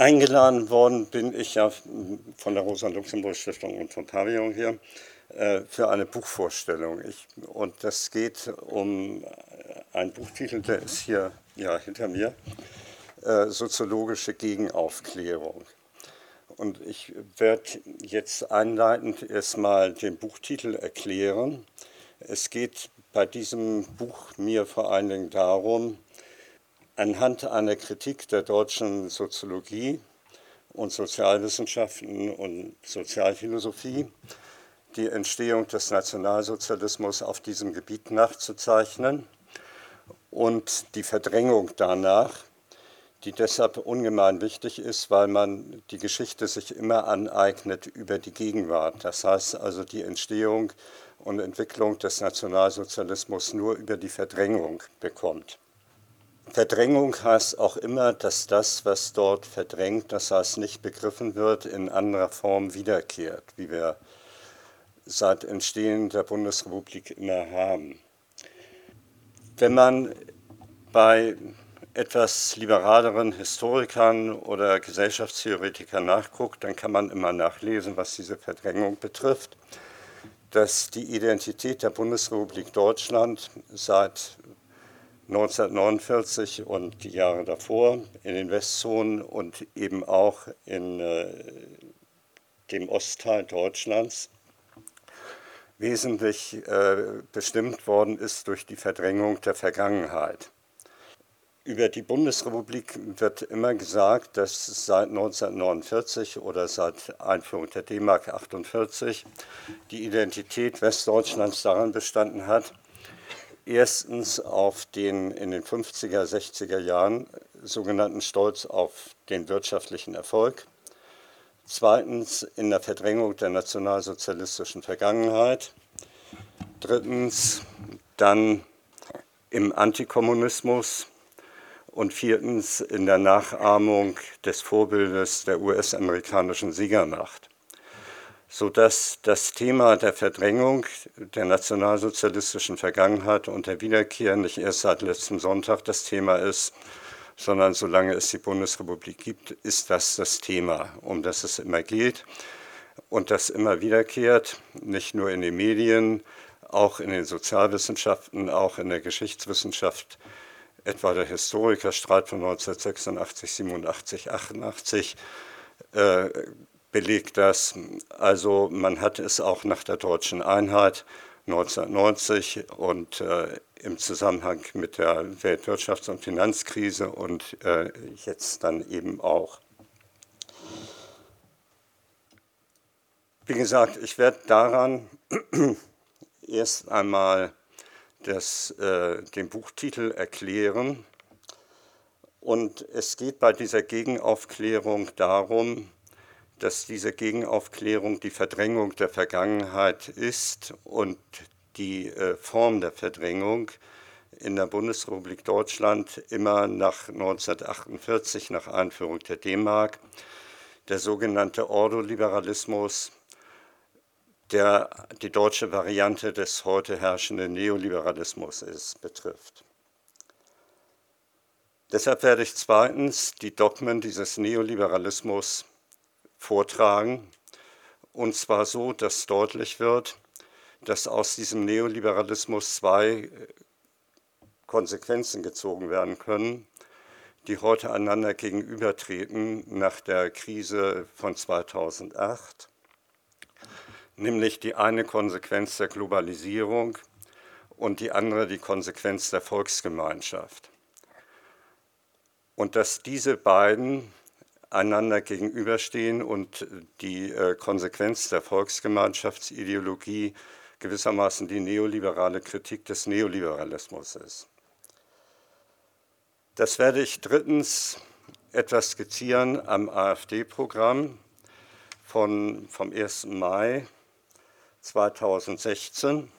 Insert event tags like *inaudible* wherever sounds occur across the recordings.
Eingeladen worden bin ich ja von der Rosa-Luxemburg-Stiftung und von Pavillon hier äh, für eine Buchvorstellung. Ich, und das geht um einen Buchtitel, der ist hier ja, hinter mir, äh, Soziologische Gegenaufklärung. Und ich werde jetzt einleitend erstmal den Buchtitel erklären. Es geht bei diesem Buch mir vor allen Dingen darum, anhand einer Kritik der deutschen Soziologie und Sozialwissenschaften und Sozialphilosophie die Entstehung des Nationalsozialismus auf diesem Gebiet nachzuzeichnen und die Verdrängung danach, die deshalb ungemein wichtig ist, weil man die Geschichte sich immer aneignet über die Gegenwart. Das heißt also die Entstehung und Entwicklung des Nationalsozialismus nur über die Verdrängung bekommt. Verdrängung heißt auch immer, dass das, was dort verdrängt, das heißt nicht begriffen wird, in anderer Form wiederkehrt, wie wir seit Entstehen der Bundesrepublik immer haben. Wenn man bei etwas liberaleren Historikern oder Gesellschaftstheoretikern nachguckt, dann kann man immer nachlesen, was diese Verdrängung betrifft, dass die Identität der Bundesrepublik Deutschland seit 1949 und die Jahre davor in den Westzonen und eben auch in äh, dem Ostteil Deutschlands wesentlich äh, bestimmt worden ist durch die Verdrängung der Vergangenheit. Über die Bundesrepublik wird immer gesagt, dass seit 1949 oder seit Einführung der D-Mark 48 die Identität Westdeutschlands daran bestanden hat, erstens auf den in den 50er, 60er Jahren sogenannten Stolz auf den wirtschaftlichen Erfolg, zweitens in der Verdrängung der nationalsozialistischen Vergangenheit, drittens dann im Antikommunismus. Und viertens in der Nachahmung des Vorbildes der US-amerikanischen Siegermacht sodass das Thema der Verdrängung der nationalsozialistischen Vergangenheit und der Wiederkehr nicht erst seit letztem Sonntag das Thema ist, sondern solange es die Bundesrepublik gibt, ist das das Thema, um das es immer geht. Und das immer wiederkehrt, nicht nur in den Medien, auch in den Sozialwissenschaften, auch in der Geschichtswissenschaft, etwa der Historikerstreit von 1986, 87, 88, äh, belegt das. Also man hat es auch nach der deutschen Einheit 1990 und äh, im Zusammenhang mit der Weltwirtschafts- und Finanzkrise und äh, jetzt dann eben auch. Wie gesagt, ich werde daran *clears throat* erst einmal das, äh, den Buchtitel erklären. Und es geht bei dieser Gegenaufklärung darum, dass diese Gegenaufklärung die Verdrängung der Vergangenheit ist und die äh, Form der Verdrängung in der Bundesrepublik Deutschland immer nach 1948, nach Einführung der D-Mark, der sogenannte Ordoliberalismus, der die deutsche Variante des heute herrschenden Neoliberalismus ist, betrifft. Deshalb werde ich zweitens die Dogmen dieses Neoliberalismus vortragen. Und zwar so, dass deutlich wird, dass aus diesem Neoliberalismus zwei äh, Konsequenzen gezogen werden können, die heute einander gegenübertreten nach der Krise von 2008. Nämlich die eine Konsequenz der Globalisierung und die andere die Konsequenz der Volksgemeinschaft. Und dass diese beiden einander gegenüberstehen und die äh, Konsequenz der Volksgemeinschaftsideologie gewissermaßen die neoliberale Kritik des Neoliberalismus ist. Das werde ich drittens etwas skizzieren am AfD-Programm vom 1. Mai 2016,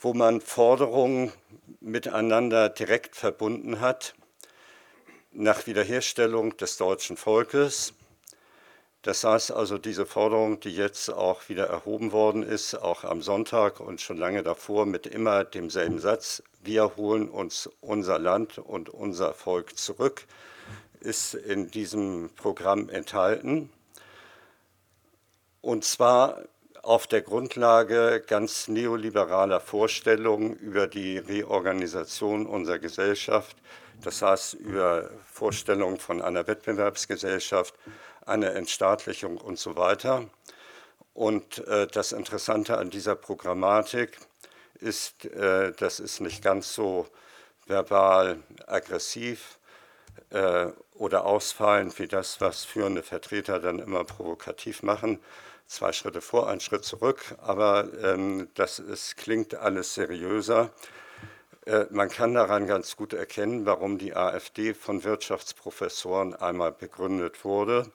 wo man Forderungen miteinander direkt verbunden hat, nach Wiederherstellung des deutschen Volkes. Das heißt also, diese Forderung, die jetzt auch wieder erhoben worden ist, auch am Sonntag und schon lange davor mit immer demselben Satz, wir holen uns unser Land und unser Volk zurück, ist in diesem Programm enthalten. Und zwar auf der Grundlage ganz neoliberaler Vorstellungen über die Reorganisation unserer Gesellschaft, das heißt über Vorstellungen von einer Wettbewerbsgesellschaft, einer Entstaatlichung und so weiter. Und äh, das Interessante an dieser Programmatik ist, äh, das ist nicht ganz so verbal aggressiv äh, oder ausfallend wie das, was führende Vertreter dann immer provokativ machen, zwei Schritte vor, ein Schritt zurück, aber ähm, das ist, klingt alles seriöser. Äh, man kann daran ganz gut erkennen, warum die AfD von Wirtschaftsprofessoren einmal begründet wurde,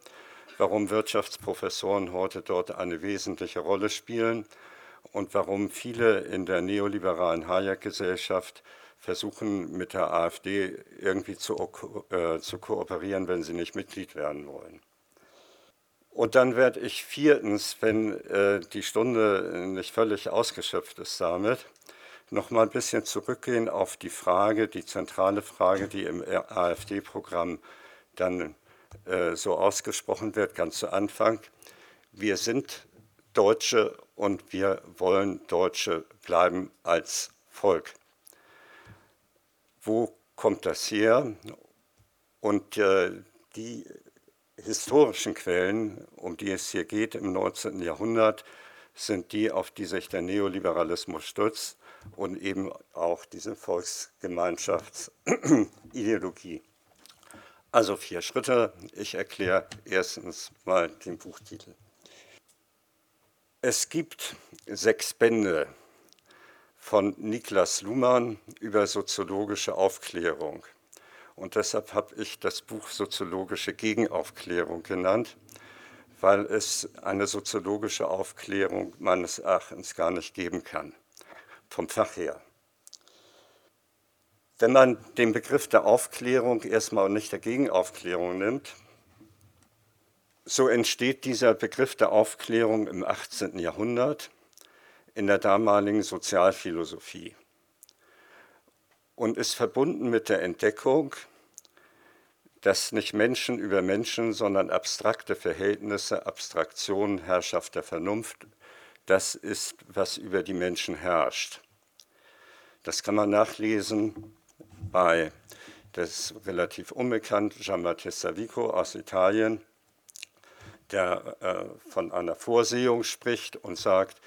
warum Wirtschaftsprofessoren heute dort eine wesentliche Rolle spielen und warum viele in der neoliberalen Hayek-Gesellschaft versuchen, mit der AfD irgendwie zu, äh, zu kooperieren, wenn sie nicht Mitglied werden wollen. Und dann werde ich viertens, wenn äh, die Stunde nicht völlig ausgeschöpft ist damit, noch mal ein bisschen zurückgehen auf die Frage, die zentrale Frage, die im AfD-Programm dann äh, so ausgesprochen wird, ganz zu Anfang. Wir sind Deutsche und wir wollen Deutsche bleiben als Volk. Wo kommt das her? Und äh, die historischen Quellen, um die es hier geht im 19. Jahrhundert, sind die, auf die sich der Neoliberalismus stützt und eben auch diese Volksgemeinschaftsideologie. Also vier Schritte. Ich erkläre erstens mal den Buchtitel. Es gibt sechs Bände von Niklas Luhmann über soziologische Aufklärung. Und deshalb habe ich das Buch Soziologische Gegenaufklärung genannt, weil es eine soziologische Aufklärung meines Erachtens gar nicht geben kann, vom Fach her. Wenn man den Begriff der Aufklärung erstmal und nicht der Gegenaufklärung nimmt, so entsteht dieser Begriff der Aufklärung im 18. Jahrhundert in der damaligen Sozialphilosophie und ist verbunden mit der Entdeckung, dass nicht Menschen über Menschen, sondern abstrakte Verhältnisse, Abstraktionen, Herrschaft der Vernunft, das ist, was über die Menschen herrscht. Das kann man nachlesen bei, das relativ unbekannt, Giambattista Vico aus Italien, der äh, von einer Vorsehung spricht und sagt,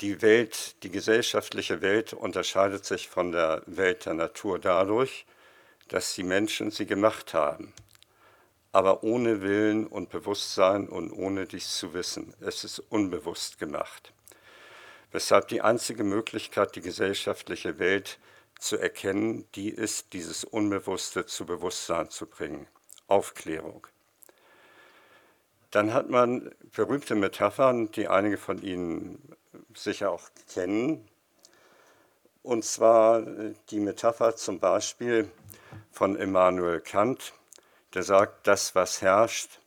die Welt, die gesellschaftliche Welt unterscheidet sich von der Welt der Natur dadurch, dass die Menschen sie gemacht haben, aber ohne Willen und Bewusstsein und ohne dies zu wissen. Es ist unbewusst gemacht. Weshalb die einzige Möglichkeit, die gesellschaftliche Welt zu erkennen, die ist, dieses Unbewusste zu Bewusstsein zu bringen. Aufklärung. Dann hat man berühmte Metaphern, die einige von Ihnen sicher auch kennen. Und zwar die Metapher zum Beispiel von Immanuel Kant, der sagt, das, was herrscht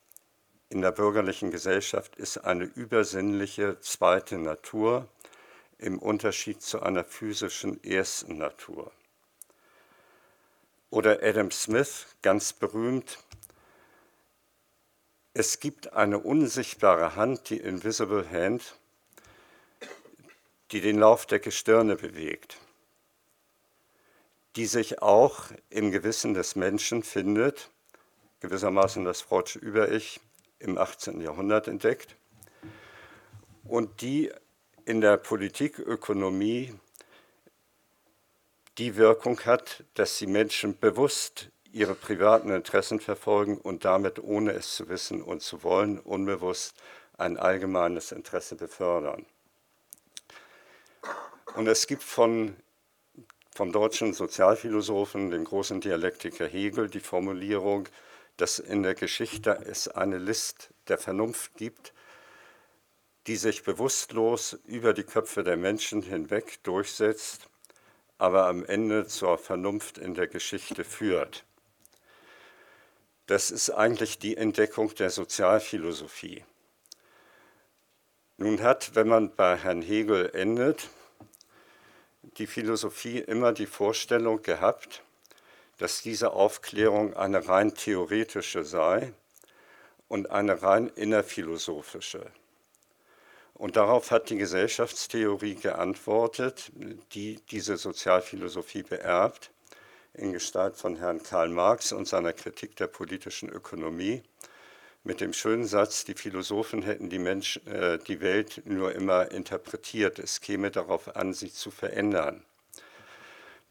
in der bürgerlichen Gesellschaft, ist eine übersinnliche zweite Natur im Unterschied zu einer physischen ersten Natur. Oder Adam Smith, ganz berühmt, es gibt eine unsichtbare Hand, die Invisible Hand, die den Lauf der Gestirne bewegt, die sich auch im Gewissen des Menschen findet, gewissermaßen das Freudsche Über-Ich im 18. Jahrhundert entdeckt, und die in der Politikökonomie die Wirkung hat, dass die Menschen bewusst ihre privaten Interessen verfolgen und damit, ohne es zu wissen und zu wollen, unbewusst ein allgemeines Interesse befördern. Und es gibt von, vom deutschen Sozialphilosophen, dem großen Dialektiker Hegel, die Formulierung, dass in der Geschichte es eine List der Vernunft gibt, die sich bewusstlos über die Köpfe der Menschen hinweg durchsetzt, aber am Ende zur Vernunft in der Geschichte führt. Das ist eigentlich die Entdeckung der Sozialphilosophie. Nun hat, wenn man bei Herrn Hegel endet, die Philosophie immer die Vorstellung gehabt, dass diese Aufklärung eine rein theoretische sei und eine rein innerphilosophische. Und darauf hat die Gesellschaftstheorie geantwortet, die diese Sozialphilosophie beerbt, in Gestalt von Herrn Karl Marx und seiner Kritik der politischen Ökonomie, mit dem schönen Satz, die Philosophen hätten die, Mensch, äh, die Welt nur immer interpretiert, es käme darauf an, sie zu verändern.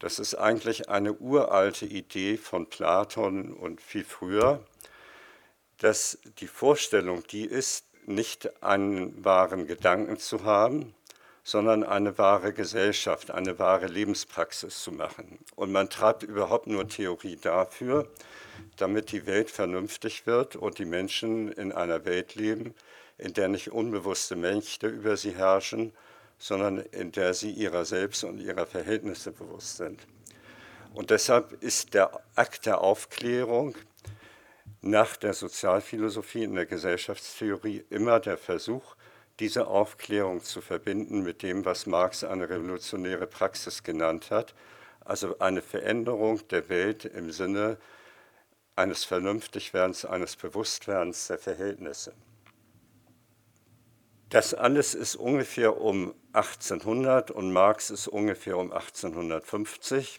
Das ist eigentlich eine uralte Idee von Platon und viel früher, dass die Vorstellung die ist, nicht einen wahren Gedanken zu haben, sondern eine wahre Gesellschaft, eine wahre Lebenspraxis zu machen. Und man treibt überhaupt nur Theorie dafür, damit die Welt vernünftig wird und die Menschen in einer Welt leben, in der nicht unbewusste Mächte über sie herrschen, sondern in der sie ihrer selbst und ihrer Verhältnisse bewusst sind. Und deshalb ist der Akt der Aufklärung nach der Sozialphilosophie in der Gesellschaftstheorie immer der Versuch, diese Aufklärung zu verbinden mit dem, was Marx eine revolutionäre Praxis genannt hat, also eine Veränderung der Welt im Sinne eines Vernünftigwerdens, eines Bewusstwerdens der Verhältnisse. Das alles ist ungefähr um 1800 und Marx ist ungefähr um 1850.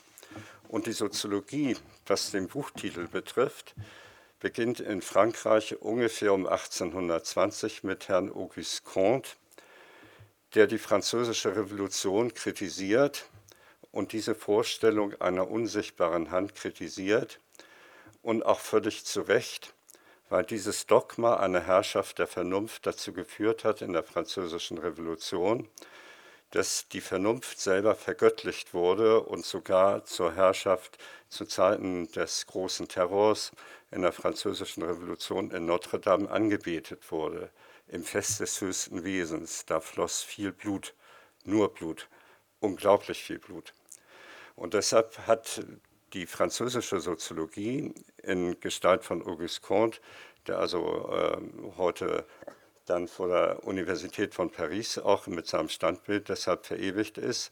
Und die Soziologie, was den Buchtitel betrifft, beginnt in Frankreich ungefähr um 1820 mit Herrn Auguste Comte, der die französische Revolution kritisiert und diese Vorstellung einer unsichtbaren Hand kritisiert und auch völlig zu Recht, weil dieses Dogma einer Herrschaft der Vernunft dazu geführt hat in der französischen Revolution, dass die Vernunft selber vergöttlicht wurde und sogar zur Herrschaft zu Zeiten des großen Terrors in der Französischen Revolution in Notre Dame angebetet wurde, im Fest des höchsten Wesens. Da floss viel Blut, nur Blut, unglaublich viel Blut. Und deshalb hat die französische Soziologie in Gestalt von Auguste Comte, der also äh, heute dann vor der Universität von Paris auch mit seinem Standbild deshalb verewigt ist,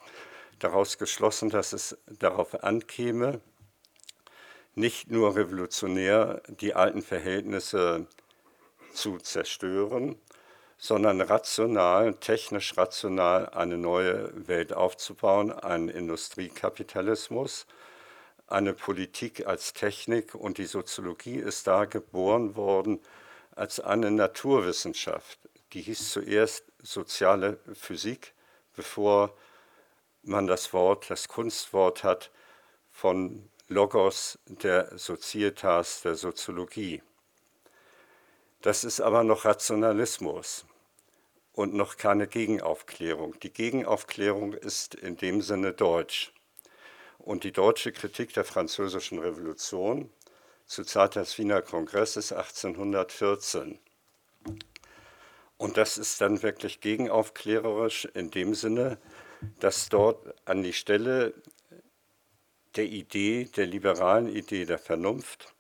daraus geschlossen, dass es darauf ankäme, nicht nur revolutionär die alten Verhältnisse zu zerstören, sondern rational, technisch rational eine neue Welt aufzubauen, einen Industriekapitalismus, eine Politik als Technik und die Soziologie ist da geboren worden als eine Naturwissenschaft. Die hieß zuerst soziale Physik, bevor man das Wort, das Kunstwort hat von Logos der Societas der Soziologie. Das ist aber noch Rationalismus und noch keine Gegenaufklärung. Die Gegenaufklärung ist in dem Sinne deutsch. Und die deutsche Kritik der französischen Revolution zur Zeit des Wiener Kongresses 1814. Und das ist dann wirklich gegenaufklärerisch in dem Sinne, dass dort an die Stelle der Idee, der liberalen Idee der Vernunft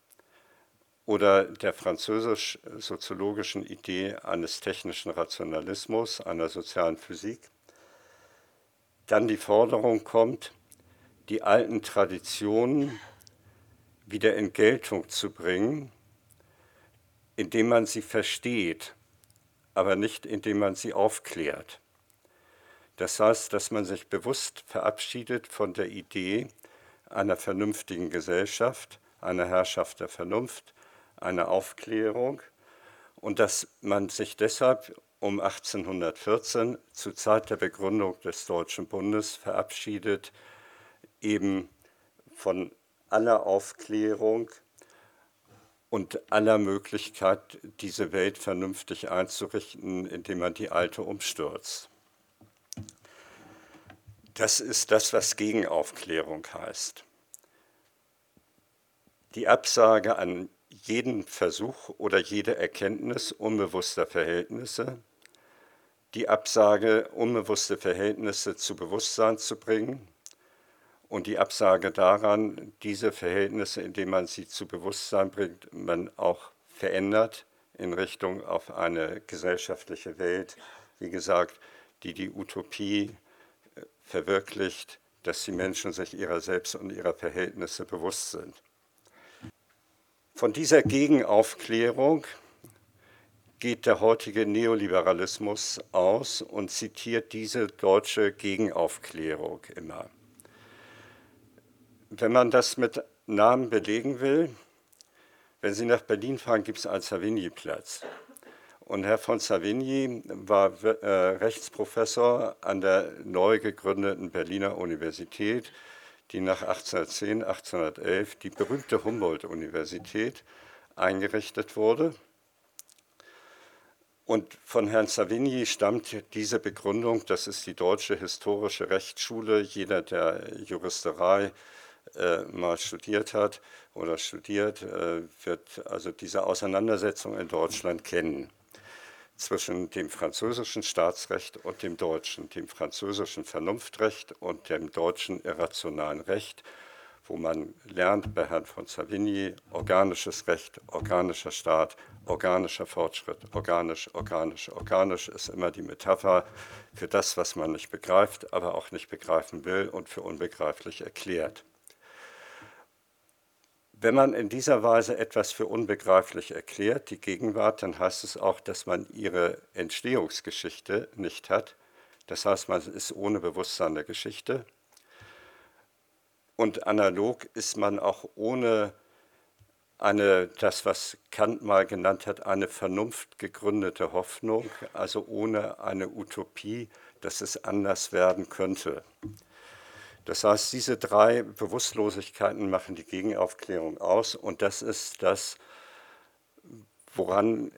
oder der französisch-soziologischen Idee eines technischen Rationalismus, einer sozialen Physik, dann die Forderung kommt, die alten Traditionen wieder in Geltung zu bringen, indem man sie versteht, aber nicht indem man sie aufklärt. Das heißt, dass man sich bewusst verabschiedet von der Idee, einer vernünftigen Gesellschaft, einer Herrschaft der Vernunft, einer Aufklärung und dass man sich deshalb um 1814 zur Zeit der Begründung des Deutschen Bundes verabschiedet, eben von aller Aufklärung und aller Möglichkeit, diese Welt vernünftig einzurichten, indem man die alte umstürzt. Das ist das, was Gegenaufklärung heißt. Die Absage an jeden Versuch oder jede Erkenntnis unbewusster Verhältnisse, die Absage, unbewusste Verhältnisse zu Bewusstsein zu bringen und die Absage daran, diese Verhältnisse, indem man sie zu Bewusstsein bringt, man auch verändert in Richtung auf eine gesellschaftliche Welt, wie gesagt, die die Utopie verwirklicht, dass die Menschen sich ihrer selbst und ihrer Verhältnisse bewusst sind. Von dieser Gegenaufklärung geht der heutige Neoliberalismus aus und zitiert diese deutsche Gegenaufklärung immer. Wenn man das mit Namen belegen will, wenn Sie nach Berlin fahren, gibt es einen Savigny-Platz. Und Herr von Savigny war äh, Rechtsprofessor an der neu gegründeten Berliner Universität, die nach 1810, 1811 die berühmte Humboldt-Universität eingerichtet wurde. Und von Herrn Savigny stammt diese Begründung, das ist die deutsche historische Rechtsschule. Jeder, der Juristerei äh, mal studiert hat oder studiert, äh, wird also diese Auseinandersetzung in Deutschland kennen zwischen dem französischen Staatsrecht und dem deutschen, dem französischen Vernunftrecht und dem deutschen irrationalen Recht wo man lernt bei Herrn von Savigny organisches Recht, organischer Staat, organischer Fortschritt, organisch, organisch, organisch ist immer die Metapher für das, was man nicht begreift, aber auch nicht begreifen will und für unbegreiflich erklärt. Wenn man in dieser Weise etwas für unbegreiflich erklärt, die Gegenwart, dann heißt es auch, dass man ihre Entstehungsgeschichte nicht hat. Das heißt, man ist ohne Bewusstsein der Geschichte und analog ist man auch ohne eine, das, was Kant mal genannt hat, eine vernunftgegründete Hoffnung, also ohne eine Utopie, dass es anders werden könnte. Das heißt, diese drei Bewusstlosigkeiten machen die Gegenaufklärung aus und das ist das, woran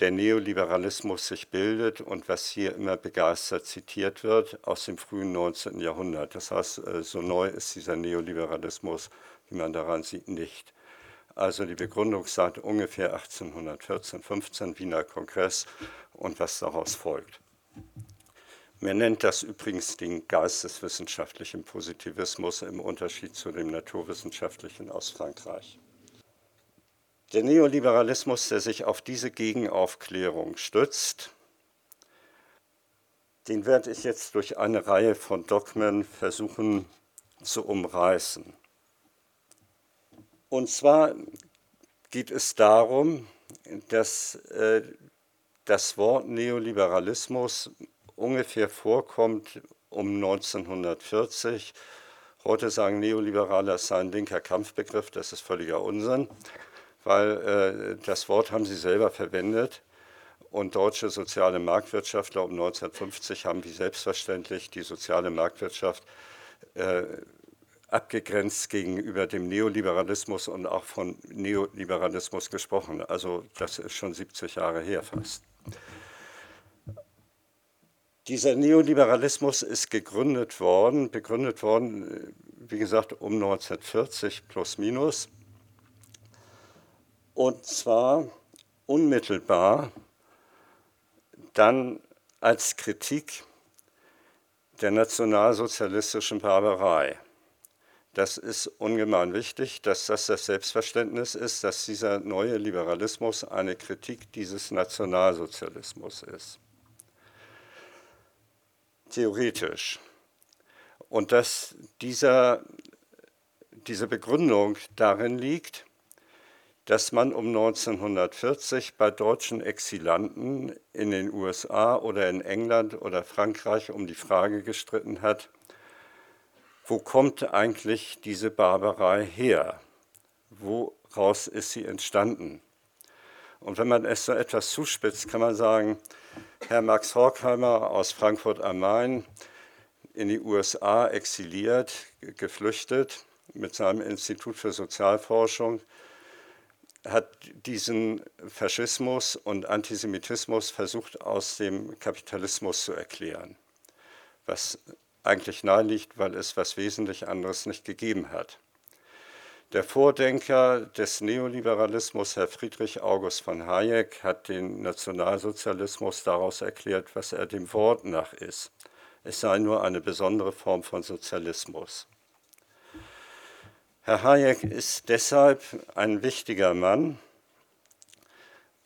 der Neoliberalismus sich bildet und was hier immer begeistert zitiert wird aus dem frühen 19. Jahrhundert. Das heißt, äh, so neu ist dieser Neoliberalismus, wie man daran sieht, nicht. Also die Begründung sagt ungefähr 1814, 15 Wiener Kongress und was daraus folgt. Man nennt das übrigens den geisteswissenschaftlichen Positivismus im Unterschied zu dem naturwissenschaftlichen aus Frankreich. Der Neoliberalismus, der sich auf diese Gegenaufklärung stützt, den werde ich jetzt durch eine Reihe von Dogmen versuchen zu umreißen. Und zwar geht es darum, dass äh, das Wort Neoliberalismus ungefähr vorkommt um 1940. Heute sagen Neoliberaler, es sei ein linker Kampfbegriff, das ist völliger Unsinn weil äh, das Wort haben sie selber verwendet. Und deutsche soziale Marktwirtschaftler um 1950 haben wie selbstverständlich die soziale Marktwirtschaft äh, abgegrenzt gegenüber dem Neoliberalismus und auch von Neoliberalismus gesprochen. Also das ist schon 70 Jahre her fast. Dieser Neoliberalismus ist gegründet worden, begründet worden, äh, wie gesagt, um 1940 plus minus und zwar unmittelbar dann als Kritik der nationalsozialistischen Barbarei. Das ist ungemein wichtig, dass das das Selbstverständnis ist, dass dieser neue Liberalismus eine Kritik dieses Nationalsozialismus ist. Theoretisch. Und dass dieser, diese Begründung darin liegt, dass man um 1940 bei deutschen Exilanten in den USA oder in England oder Frankreich um die Frage gestritten hat, wo kommt eigentlich diese Barbarei her? Woraus ist sie entstanden? Und wenn man es so etwas zuspitzt, kann man sagen, Herr Max Horkheimer aus Frankfurt am Main, in die USA exiliert, geflüchtet mit seinem Institut für Sozialforschung, hat diesen Faschismus und Antisemitismus versucht aus dem Kapitalismus zu erklären, was eigentlich naheliegt, weil es was wesentlich anderes nicht gegeben hat. Der Vordenker des Neoliberalismus, Herr Friedrich August von Hayek, hat den Nationalsozialismus daraus erklärt, was er dem Wort nach ist. Es sei nur eine besondere Form von Sozialismus. Herr Hayek ist deshalb ein wichtiger Mann,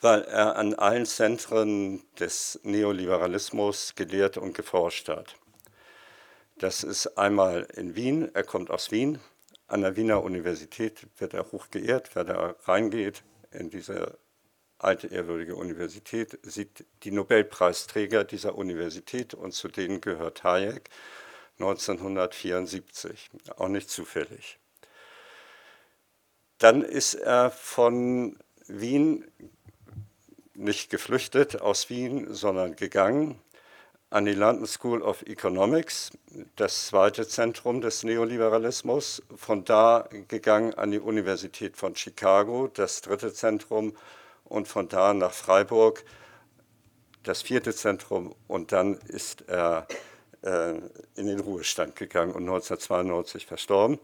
weil er an allen Zentren des Neoliberalismus gelehrt und geforscht hat. Das ist einmal in Wien, er kommt aus Wien, an der Wiener Universität wird er hoch geehrt, wer da reingeht in diese alte ehrwürdige Universität, sieht die Nobelpreisträger dieser Universität und zu denen gehört Hayek 1974, auch nicht zufällig. Dann ist er von Wien nicht geflüchtet aus Wien, sondern gegangen an die London School of Economics, das zweite Zentrum des Neoliberalismus, von da gegangen an die Universität von Chicago, das dritte Zentrum, und von da nach Freiburg, das vierte Zentrum, und dann ist er äh, in den Ruhestand gegangen und 1992 verstorben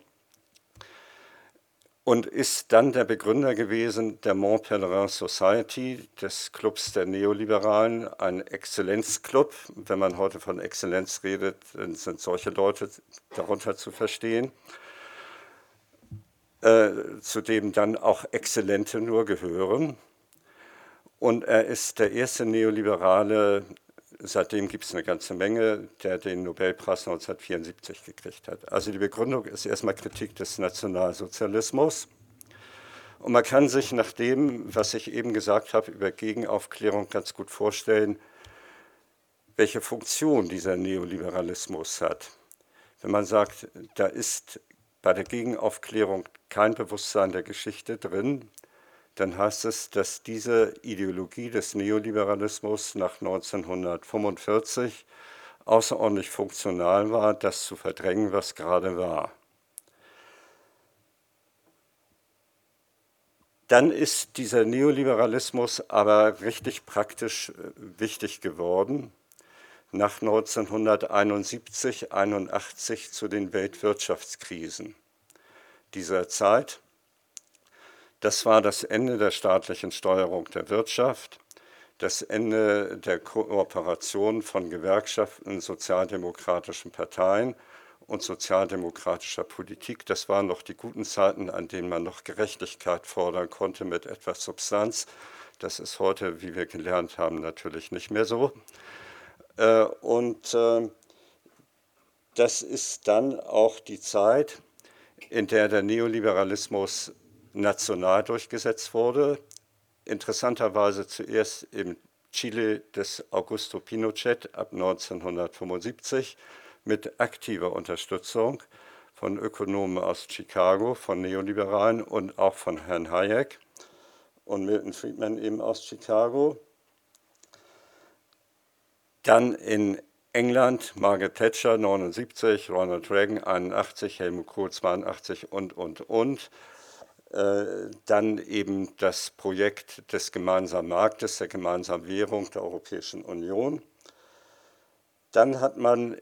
und ist dann der Begründer gewesen der Mont Pelerin Society, des Clubs der Neoliberalen, ein Exzellenzclub. Wenn man heute von Exzellenz redet, dann sind solche Leute darunter zu verstehen, äh, zu dem dann auch Exzellente nur gehören. Und er ist der erste Neoliberale, seitdem gibt es eine ganze Menge, der den Nobelpreis 1974 gekriegt hat. Also die Begründung ist erstmal Kritik des Nationalsozialismus. Und man kann sich nach dem, was ich eben gesagt habe über Gegenaufklärung, ganz gut vorstellen, welche Funktion dieser Neoliberalismus hat. Wenn man sagt, da ist bei der Gegenaufklärung kein Bewusstsein der Geschichte drin, dann heißt es, dass diese Ideologie des Neoliberalismus nach 1945 außerordentlich funktional war, das zu verdrängen, was gerade war. Dann ist dieser Neoliberalismus aber richtig praktisch äh, wichtig geworden nach 1971, 81 zu den Weltwirtschaftskrisen dieser Zeit. Das war das Ende der staatlichen Steuerung der Wirtschaft, das Ende der Kooperation von Gewerkschaften, sozialdemokratischen Parteien und sozialdemokratischer Politik. Das waren noch die guten Zeiten, an denen man noch Gerechtigkeit fordern konnte mit etwas Substanz. Das ist heute, wie wir gelernt haben, natürlich nicht mehr so. Äh, und äh, das ist dann auch die Zeit, in der der Neoliberalismus national durchgesetzt wurde. Interessanterweise zuerst im Chile des Augusto Pinochet ab 1975 mit aktiver Unterstützung von Ökonomen aus Chicago, von Neoliberalen und auch von Herrn Hayek und Milton Friedman eben aus Chicago. Dann in England Margaret Thatcher 79, Ronald Reagan 81, Helmut Kohl 82 und, und, und. Äh, dann eben das Projekt des gemeinsamen Marktes, der gemeinsamen Währung der Europäischen Union. Dann hat man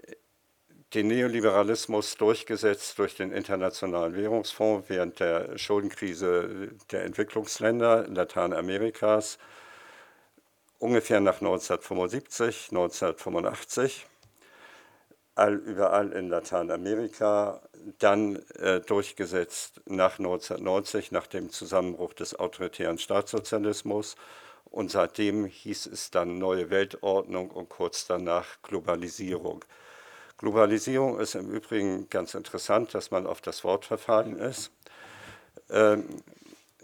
den Neoliberalismus durchgesetzt durch den Internationalen Währungsfonds während der Schuldenkrise der Entwicklungsländer Lateinamerikas, ungefähr nach 1975, 1985 all, überall in Lateinamerika, dann äh, durchgesetzt nach 1990, nach dem Zusammenbruch des autoritären Staatssozialismus. Und seitdem hieß es dann neue Weltordnung und kurz danach Globalisierung. Globalisierung ist im Übrigen ganz interessant, dass man auf das Wort verfallen ist. Ähm,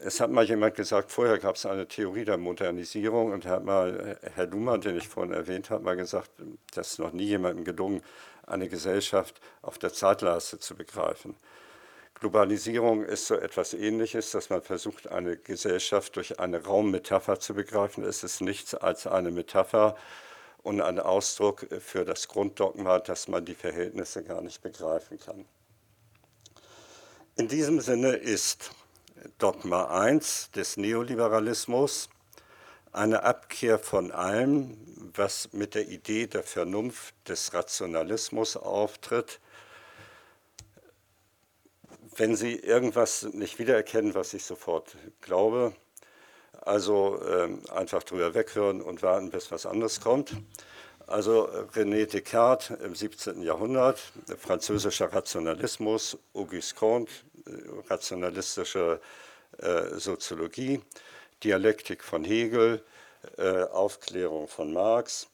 es hat mal jemand gesagt, vorher gab es eine Theorie der Modernisierung und hat mal, Herr Luhmann, den ich vorhin erwähnt habe, mal gesagt, das ist noch nie jemandem gelungen, eine Gesellschaft auf der Zeitleiste zu begreifen. Globalisierung ist so etwas Ähnliches, dass man versucht, eine Gesellschaft durch eine Raummetapher zu begreifen. Es ist nichts als eine Metapher und ein Ausdruck für das Grunddogma, dass man die Verhältnisse gar nicht begreifen kann. In diesem Sinne ist Dogma 1 des Neoliberalismus eine Abkehr von allem, was mit der Idee der Vernunft des Rationalismus auftritt. Wenn Sie irgendwas nicht wiedererkennen, was ich sofort glaube, also äh, einfach drüber weghören und warten, bis was anderes kommt. Also René Descartes im 17. Jahrhundert, französischer Rationalismus, Auguste Comte, rationalistische äh, Soziologie, Dialektik von Hegel, äh, Aufklärung von Marx.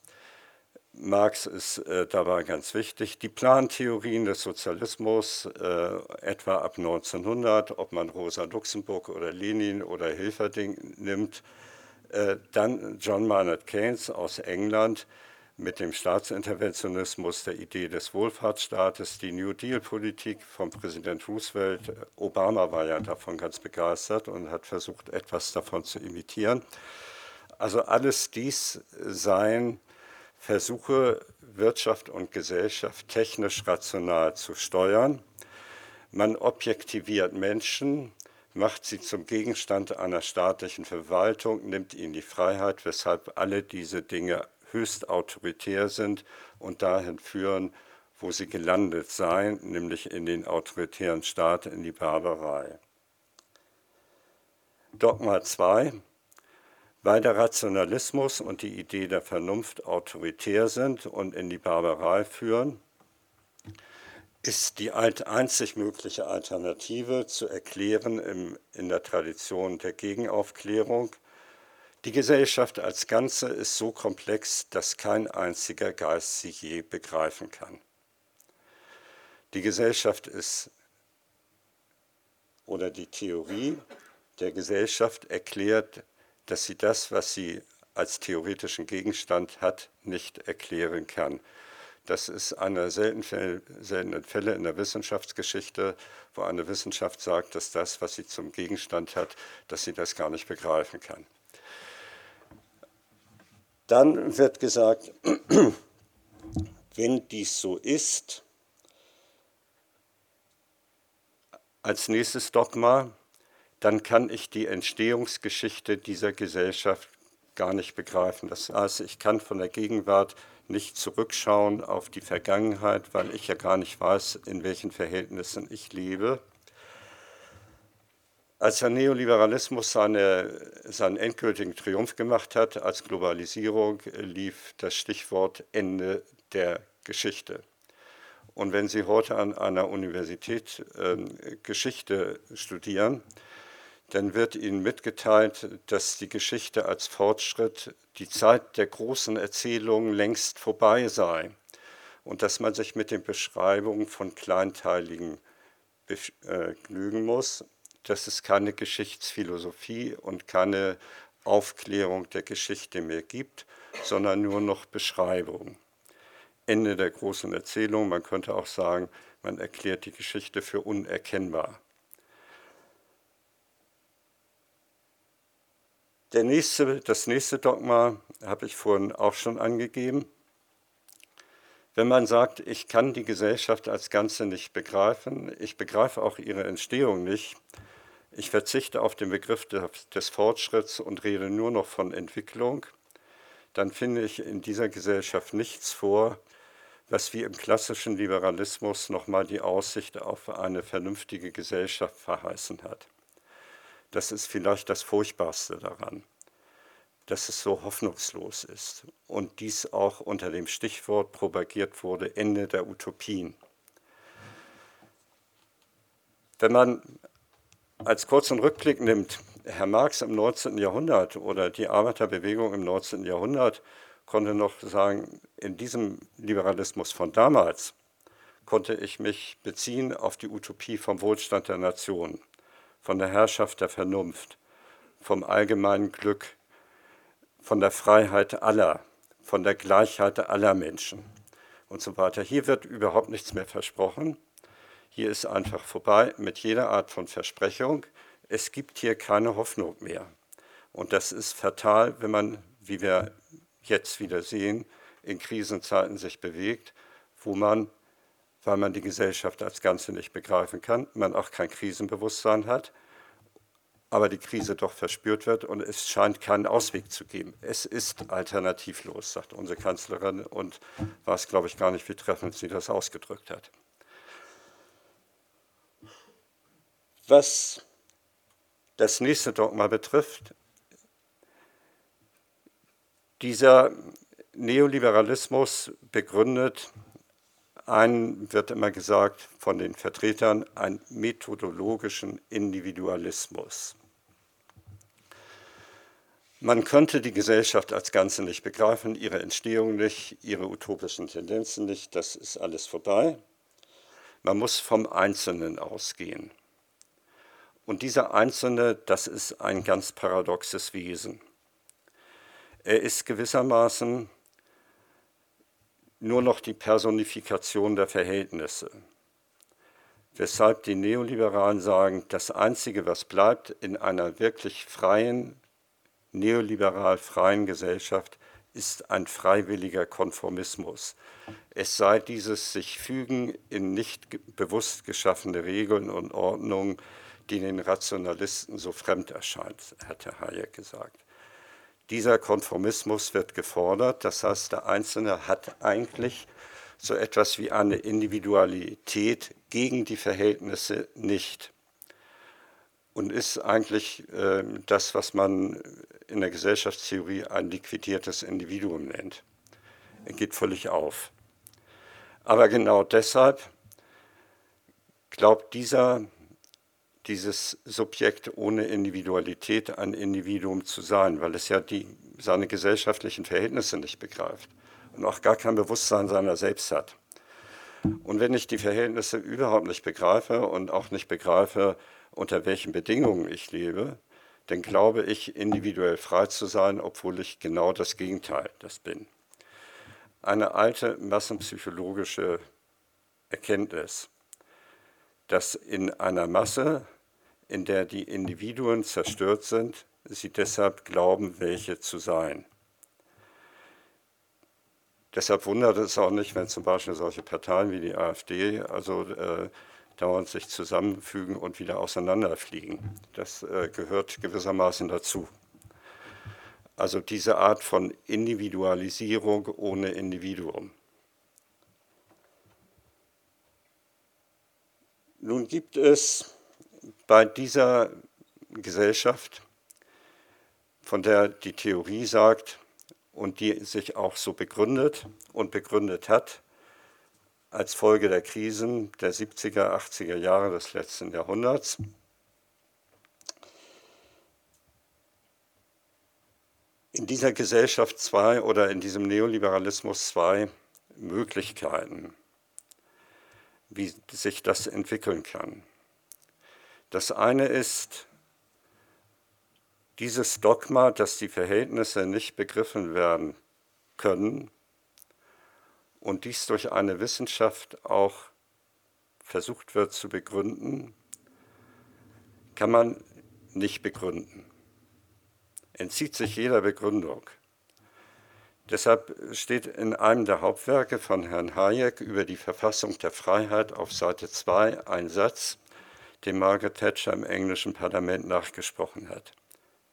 Marx ist äh, dabei ganz wichtig. Die Plantheorien des Sozialismus, äh, etwa ab 1900, ob man Rosa Luxemburg oder Lenin oder Hilferding nimmt, äh, dann John Maynard Keynes aus England mit dem Staatsinterventionismus, der Idee des Wohlfahrtsstaates, die New Deal-Politik von Präsident Roosevelt. Obama war ja davon ganz begeistert und hat versucht, etwas davon zu imitieren. Also alles dies seien Versuche, Wirtschaft und Gesellschaft technisch rational zu steuern. Man objektiviert Menschen, macht sie zum Gegenstand einer staatlichen Verwaltung, nimmt ihnen die Freiheit, weshalb alle diese Dinge höchst autoritär sind und dahin führen, wo sie gelandet seien, nämlich in den autoritären Staat, in die Barbarei. Dogma 2. Weil der Rationalismus und die Idee der Vernunft autoritär sind und in die Barbarei führen, ist die einzig mögliche Alternative zu erklären im, in der Tradition der Gegenaufklärung. Die Gesellschaft als Ganze ist so komplex, dass kein einziger Geist sie je begreifen kann. Die Gesellschaft ist oder die Theorie der Gesellschaft erklärt dass sie das, was sie als theoretischen Gegenstand hat, nicht erklären kann. Das ist einer seltenen seltenen Fälle in der Wissenschaftsgeschichte, wo eine Wissenschaft sagt, dass das, was sie zum Gegenstand hat, dass sie das gar nicht begreifen kann. Dann wird gesagt, *clears throat* wenn dies so ist, als nächstes Dogma, dann kann ich die Entstehungsgeschichte dieser Gesellschaft gar nicht begreifen. Das heißt, ich kann von der Gegenwart nicht zurückschauen auf die Vergangenheit, weil ich ja gar nicht weiß, in welchen Verhältnissen ich lebe. Als der Neoliberalismus seine, seinen endgültigen Triumph gemacht hat, als Globalisierung, lief das Stichwort Ende der Geschichte. Und wenn Sie heute an einer Universität äh, Geschichte studieren, dann wird ihnen mitgeteilt, dass die Geschichte als Fortschritt, die Zeit der großen Erzählungen längst vorbei sei und dass man sich mit den Beschreibungen von Kleinteiligen begnügen muss, dass es keine Geschichtsphilosophie und keine Aufklärung der Geschichte mehr gibt, sondern nur noch Beschreibungen. Ende der großen Erzählung, man könnte auch sagen, man erklärt die Geschichte für unerkennbar. Nächste, das nächste Dogma habe ich vorhin auch schon angegeben. Wenn man sagt, ich kann die Gesellschaft als Ganze nicht begreifen, ich begreife auch ihre Entstehung nicht, ich verzichte auf den Begriff des Fortschritts und rede nur noch von Entwicklung, dann finde ich in dieser Gesellschaft nichts vor, was wie im klassischen Liberalismus nochmal die Aussicht auf eine vernünftige Gesellschaft verheißen hat. Das ist vielleicht das Furchtbarste daran, dass es so hoffnungslos ist und dies auch unter dem Stichwort propagiert wurde, Ende der Utopien. Wenn man als kurzen Rückblick nimmt, Herr Marx im 19. Jahrhundert oder die Arbeiterbewegung im 19. Jahrhundert konnte noch sagen, in diesem Liberalismus von damals konnte ich mich beziehen auf die Utopie vom Wohlstand der Nation von der Herrschaft der Vernunft, vom allgemeinen Glück, von der Freiheit aller, von der Gleichheit aller Menschen und so weiter. Hier wird überhaupt nichts mehr versprochen. Hier ist einfach vorbei mit jeder Art von Versprechung. Es gibt hier keine Hoffnung mehr. Und das ist fatal, wenn man, wie wir jetzt wieder sehen, in Krisenzeiten sich bewegt, wo man weil man die Gesellschaft als Ganze nicht begreifen kann, man auch kein Krisenbewusstsein hat, aber die Krise doch verspürt wird und es scheint keinen Ausweg zu geben. Es ist alternativlos, sagt unsere Kanzlerin und es, glaube ich, gar nicht, wie treffend sie das ausgedrückt hat. Was das nächste Dogma betrifft, dieser Neoliberalismus begründet einen wird immer gesagt von den Vertretern, einen methodologischen Individualismus. Man könnte die Gesellschaft als Ganze nicht begreifen, ihre Entstehung nicht, ihre utopischen Tendenzen nicht, das ist alles vorbei. Man muss vom Einzelnen ausgehen. Und dieser Einzelne, das ist ein ganz paradoxes Wesen. Er ist gewissermaßen nur noch die Personifikation der Verhältnisse. Weshalb die Neoliberalen sagen, das Einzige, was bleibt in einer wirklich freien, neoliberal freien Gesellschaft, ist ein freiwilliger Konformismus. Es sei dieses sich fügen in nicht bewusst geschaffene Regeln und Ordnungen, die den Rationalisten so fremd erscheint, hatte Hayek gesagt. Dieser Konformismus wird gefordert, das heißt, der Einzelne hat eigentlich so etwas wie eine Individualität gegen die Verhältnisse nicht und ist eigentlich äh, das, was man in der Gesellschaftstheorie ein liquidiertes Individuum nennt. Er geht völlig auf. Aber genau deshalb glaubt dieser, dieses Subjekt ohne Individualität ein Individuum zu sein, weil es ja die, seine gesellschaftlichen Verhältnisse nicht begreift und auch gar kein Bewusstsein seiner selbst hat. Und wenn ich die Verhältnisse überhaupt nicht begreife und auch nicht begreife, unter welchen Bedingungen ich lebe, dann glaube ich, individuell frei zu sein, obwohl ich genau das Gegenteil das bin. Eine alte massenpsychologische Erkenntnis, dass in einer Masse, in der die Individuen zerstört sind, sie deshalb glauben, welche zu sein. Deshalb wundert es auch nicht, wenn zum Beispiel solche Parteien wie die AfD also äh, dauernd sich zusammenfügen und wieder auseinanderfliegen. Das äh, gehört gewissermaßen dazu. Also diese Art von Individualisierung ohne Individuum. Nun gibt es bei dieser Gesellschaft, von der die Theorie sagt und die sich auch so begründet und begründet hat, als Folge der Krisen der 70er, 80er Jahre des letzten Jahrhunderts. In dieser Gesellschaft zwei oder in diesem Neoliberalismus zwei Möglichkeiten, wie sich das entwickeln kann. Das eine ist dieses Dogma, dass die Verhältnisse nicht begriffen werden können, und dies durch eine Wissenschaft auch versucht wird zu begründen, kann man nicht begründen. Entzieht sich jeder Begründung. Deshalb steht in einem der Hauptwerke von Herrn Hayek über die Verfassung der Freiheit auf Seite 2 ein Satz, den Margaret Thatcher im englischen Parlament nachgesprochen hat.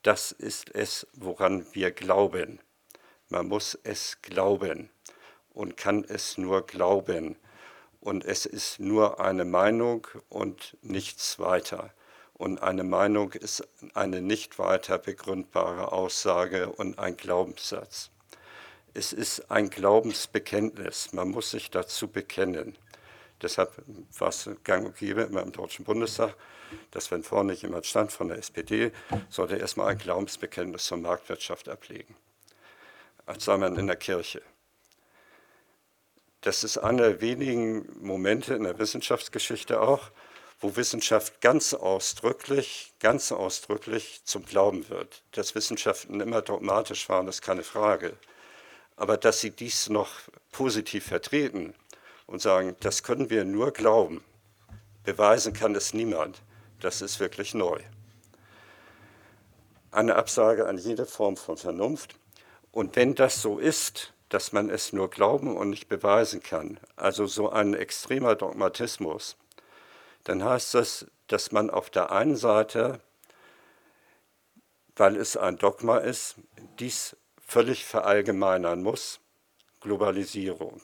Das ist es, woran wir glauben. Man muss es glauben und kann es nur glauben. Und es ist nur eine Meinung und nichts weiter. Und eine Meinung ist eine nicht weiter begründbare Aussage und ein Glaubenssatz. Es ist ein Glaubensbekenntnis. Man muss sich dazu bekennen. Deshalb war es gang und gäbe immer im Deutschen Bundestag, dass wenn vorne jemand stand von der SPD, sollte er erstmal ein Glaubensbekenntnis zur Marktwirtschaft ablegen. Als sei man in der Kirche. Das ist einer der wenigen Momente in der Wissenschaftsgeschichte auch, wo Wissenschaft ganz ausdrücklich, ganz ausdrücklich zum Glauben wird. Dass Wissenschaften immer dogmatisch waren, ist keine Frage. Aber dass sie dies noch positiv vertreten und sagen, das können wir nur glauben, beweisen kann es niemand, das ist wirklich neu. Eine Absage an jede Form von Vernunft. Und wenn das so ist, dass man es nur glauben und nicht beweisen kann, also so ein extremer Dogmatismus, dann heißt das, dass man auf der einen Seite, weil es ein Dogma ist, dies völlig verallgemeinern muss, Globalisierung.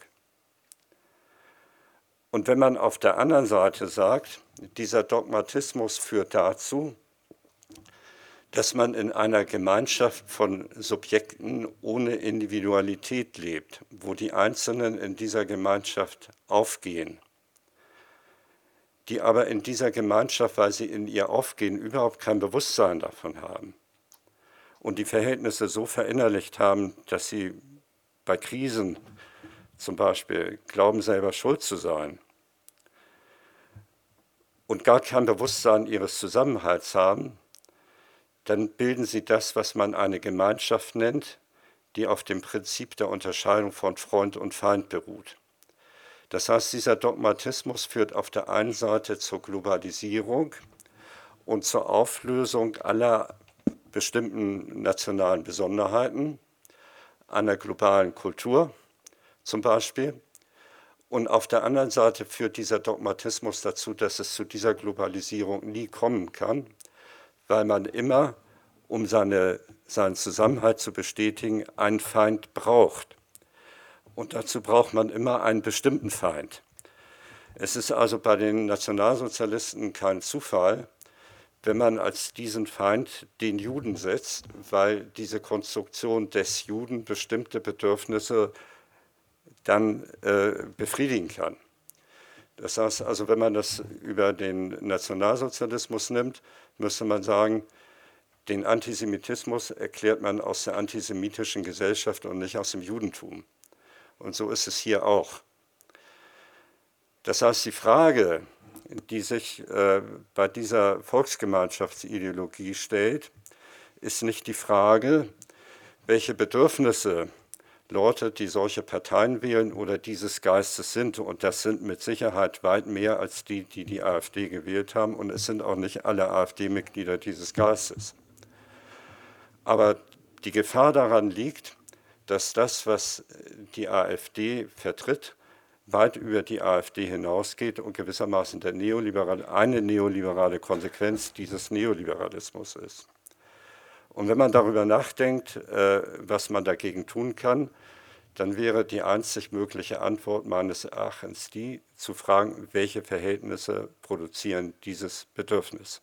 Und wenn man auf der anderen Seite sagt, dieser Dogmatismus führt dazu, dass man in einer Gemeinschaft von Subjekten ohne Individualität lebt, wo die Einzelnen in dieser Gemeinschaft aufgehen, die aber in dieser Gemeinschaft, weil sie in ihr aufgehen, überhaupt kein Bewusstsein davon haben und die Verhältnisse so verinnerlicht haben, dass sie bei Krisen zum Beispiel glauben, selber schuld zu sein und gar kein Bewusstsein ihres Zusammenhalts haben, dann bilden sie das, was man eine Gemeinschaft nennt, die auf dem Prinzip der Unterscheidung von Freund und Feind beruht. Das heißt, dieser Dogmatismus führt auf der einen Seite zur Globalisierung und zur Auflösung aller bestimmten nationalen Besonderheiten, einer globalen Kultur zum Beispiel. Und auf der anderen Seite führt dieser Dogmatismus dazu, dass es zu dieser Globalisierung nie kommen kann, weil man immer, um seine, seinen Zusammenhalt zu bestätigen, einen Feind braucht. Und dazu braucht man immer einen bestimmten Feind. Es ist also bei den Nationalsozialisten kein Zufall, wenn man als diesen Feind den Juden setzt, weil diese Konstruktion des Juden bestimmte Bedürfnisse dann äh, befriedigen kann. Das heißt also, wenn man das über den Nationalsozialismus nimmt, müsste man sagen, den Antisemitismus erklärt man aus der antisemitischen Gesellschaft und nicht aus dem Judentum. Und so ist es hier auch. Das heißt, die Frage, die sich äh, bei dieser Volksgemeinschaftsideologie stellt, ist nicht die Frage, welche Bedürfnisse Leute, die solche Parteien wählen oder dieses Geistes sind. Und das sind mit Sicherheit weit mehr als die, die die AfD gewählt haben. Und es sind auch nicht alle AfD-Mitglieder dieses Geistes. Aber die Gefahr daran liegt, dass das, was die AfD vertritt, weit über die AfD hinausgeht und gewissermaßen der Neoliberal, eine neoliberale Konsequenz dieses Neoliberalismus ist. Und wenn man darüber nachdenkt, äh, was man dagegen tun kann, dann wäre die einzig mögliche Antwort meines Erachtens die, zu fragen, welche Verhältnisse produzieren dieses Bedürfnis.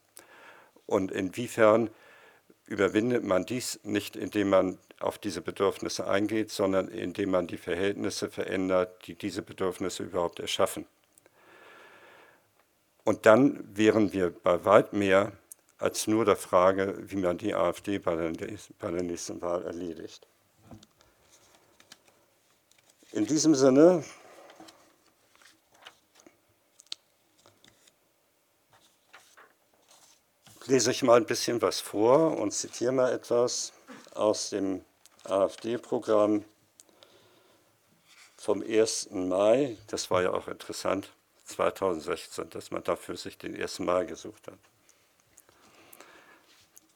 Und inwiefern überwindet man dies nicht, indem man auf diese Bedürfnisse eingeht, sondern indem man die Verhältnisse verändert, die diese Bedürfnisse überhaupt erschaffen. Und dann wären wir bei weit mehr als nur der Frage, wie man die AfD bei der, nächsten Wahl erledigt. In diesem Sinne lese ich mal ein bisschen was vor und zitiere mal etwas aus dem AfD-Programm vom 1. Mai. Das war ja auch interessant, 2016, dass man dafür sich den 1. Mai gesucht hat.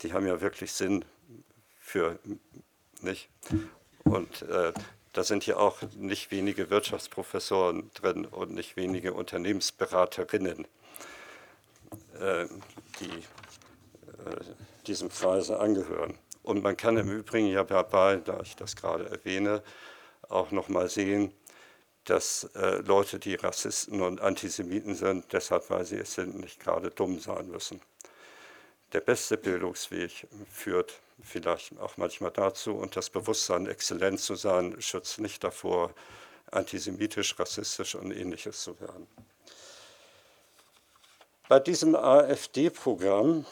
Die haben ja wirklich Sinn für nicht. Und äh, da sind ja auch nicht wenige Wirtschaftsprofessoren drin und nicht wenige Unternehmensberaterinnen, äh, die äh, diesem Kreise angehören. Und man kann im Übrigen ja dabei, da ich das gerade erwähne, auch nochmal sehen, dass äh, Leute, die Rassisten und Antisemiten sind, deshalb, weil sie es sind, nicht gerade dumm sein müssen. Der beste Bildungsweg führt vielleicht auch manchmal dazu, und das Bewusstsein, exzellent zu sein, schützt nicht davor, antisemitisch, rassistisch und ähnliches zu werden. Bei diesem AfD-Programm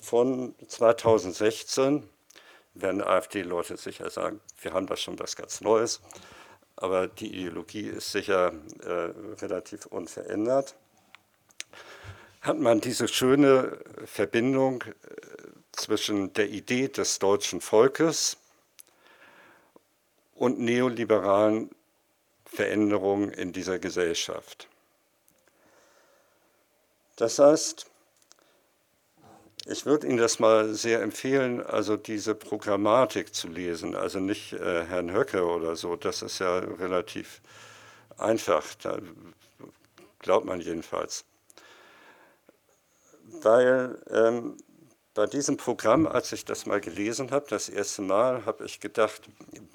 von 2016 werden AfD-Leute sicher sagen, wir haben da schon was ganz Neues, aber die Ideologie ist sicher äh, relativ unverändert. Hat man diese schöne Verbindung äh, zwischen der Idee des deutschen Volkes und neoliberalen Veränderungen in dieser Gesellschaft. Das heißt, ich würde Ihnen das mal sehr empfehlen, also diese Programmatik zu lesen, also nicht äh, Herrn Höcke oder so, das ist ja relativ einfach, da glaubt man jedenfalls. Weil ähm, bei diesem Programm, als ich das mal gelesen habe, das erste Mal, habe ich gedacht,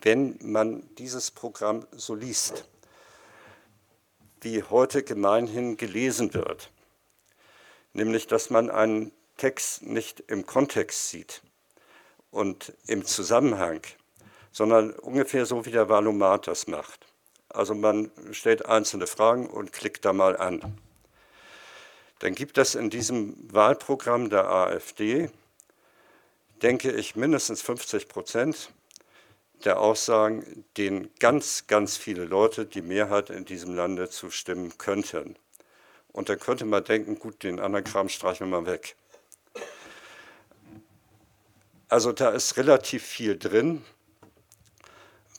wenn man dieses Programm so liest, wie heute gemeinhin gelesen wird, nämlich dass man einen Text nicht im Kontext sieht und im Zusammenhang, sondern ungefähr so wie der Valomat das macht. Also man stellt einzelne Fragen und klickt da mal an. Dann gibt es in diesem Wahlprogramm der AfD denke ich, mindestens 50 Prozent der Aussagen, denen ganz, ganz viele Leute, die Mehrheit in diesem Lande zustimmen könnten. Und dann könnte man denken, gut, den anderen Kram streichen wir mal weg. Also da ist relativ viel drin,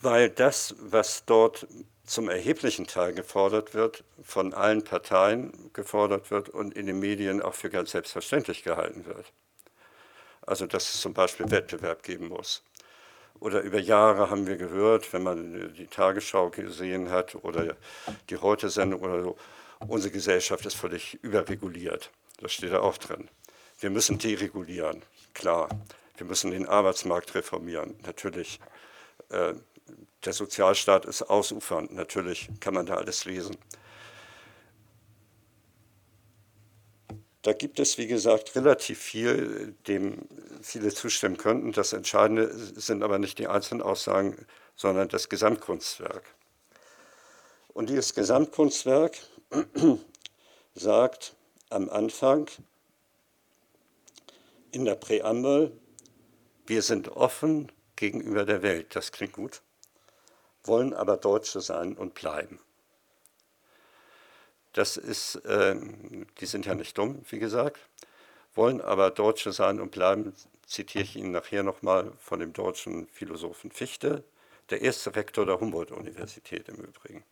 weil das, was dort zum erheblichen Teil gefordert wird, von allen Parteien gefordert wird und in den Medien auch für ganz selbstverständlich gehalten wird. Also dass es zum Beispiel Wettbewerb geben muss. Oder über Jahre haben wir gehört, wenn man die Tagesschau gesehen hat oder die Heute-Sendung oder so, unsere Gesellschaft ist völlig überreguliert. Das steht da auch drin. Wir müssen deregulieren, klar. Wir müssen den Arbeitsmarkt reformieren, natürlich. Äh, der Sozialstaat ist ausufernd, natürlich kann man da alles lesen. Da gibt es, wie gesagt, relativ viel, dem viele zustimmen könnten. Das Entscheidende sind aber nicht die einzelnen Aussagen, sondern das Gesamtkunstwerk. Und dieses Gesamtkunstwerk *clears throat* sagt am Anfang in der Präambel, wir sind offen gegenüber der Welt. Das klingt gut wollen aber Deutsche sein und bleiben. Das ist, äh, die sind ja nicht dumm, wie gesagt, wollen aber Deutsche sein und bleiben, zitiere ich Ihnen nachher nochmal von dem deutschen Philosophen Fichte, der erste Rektor der Humboldt-Universität im Übrigen,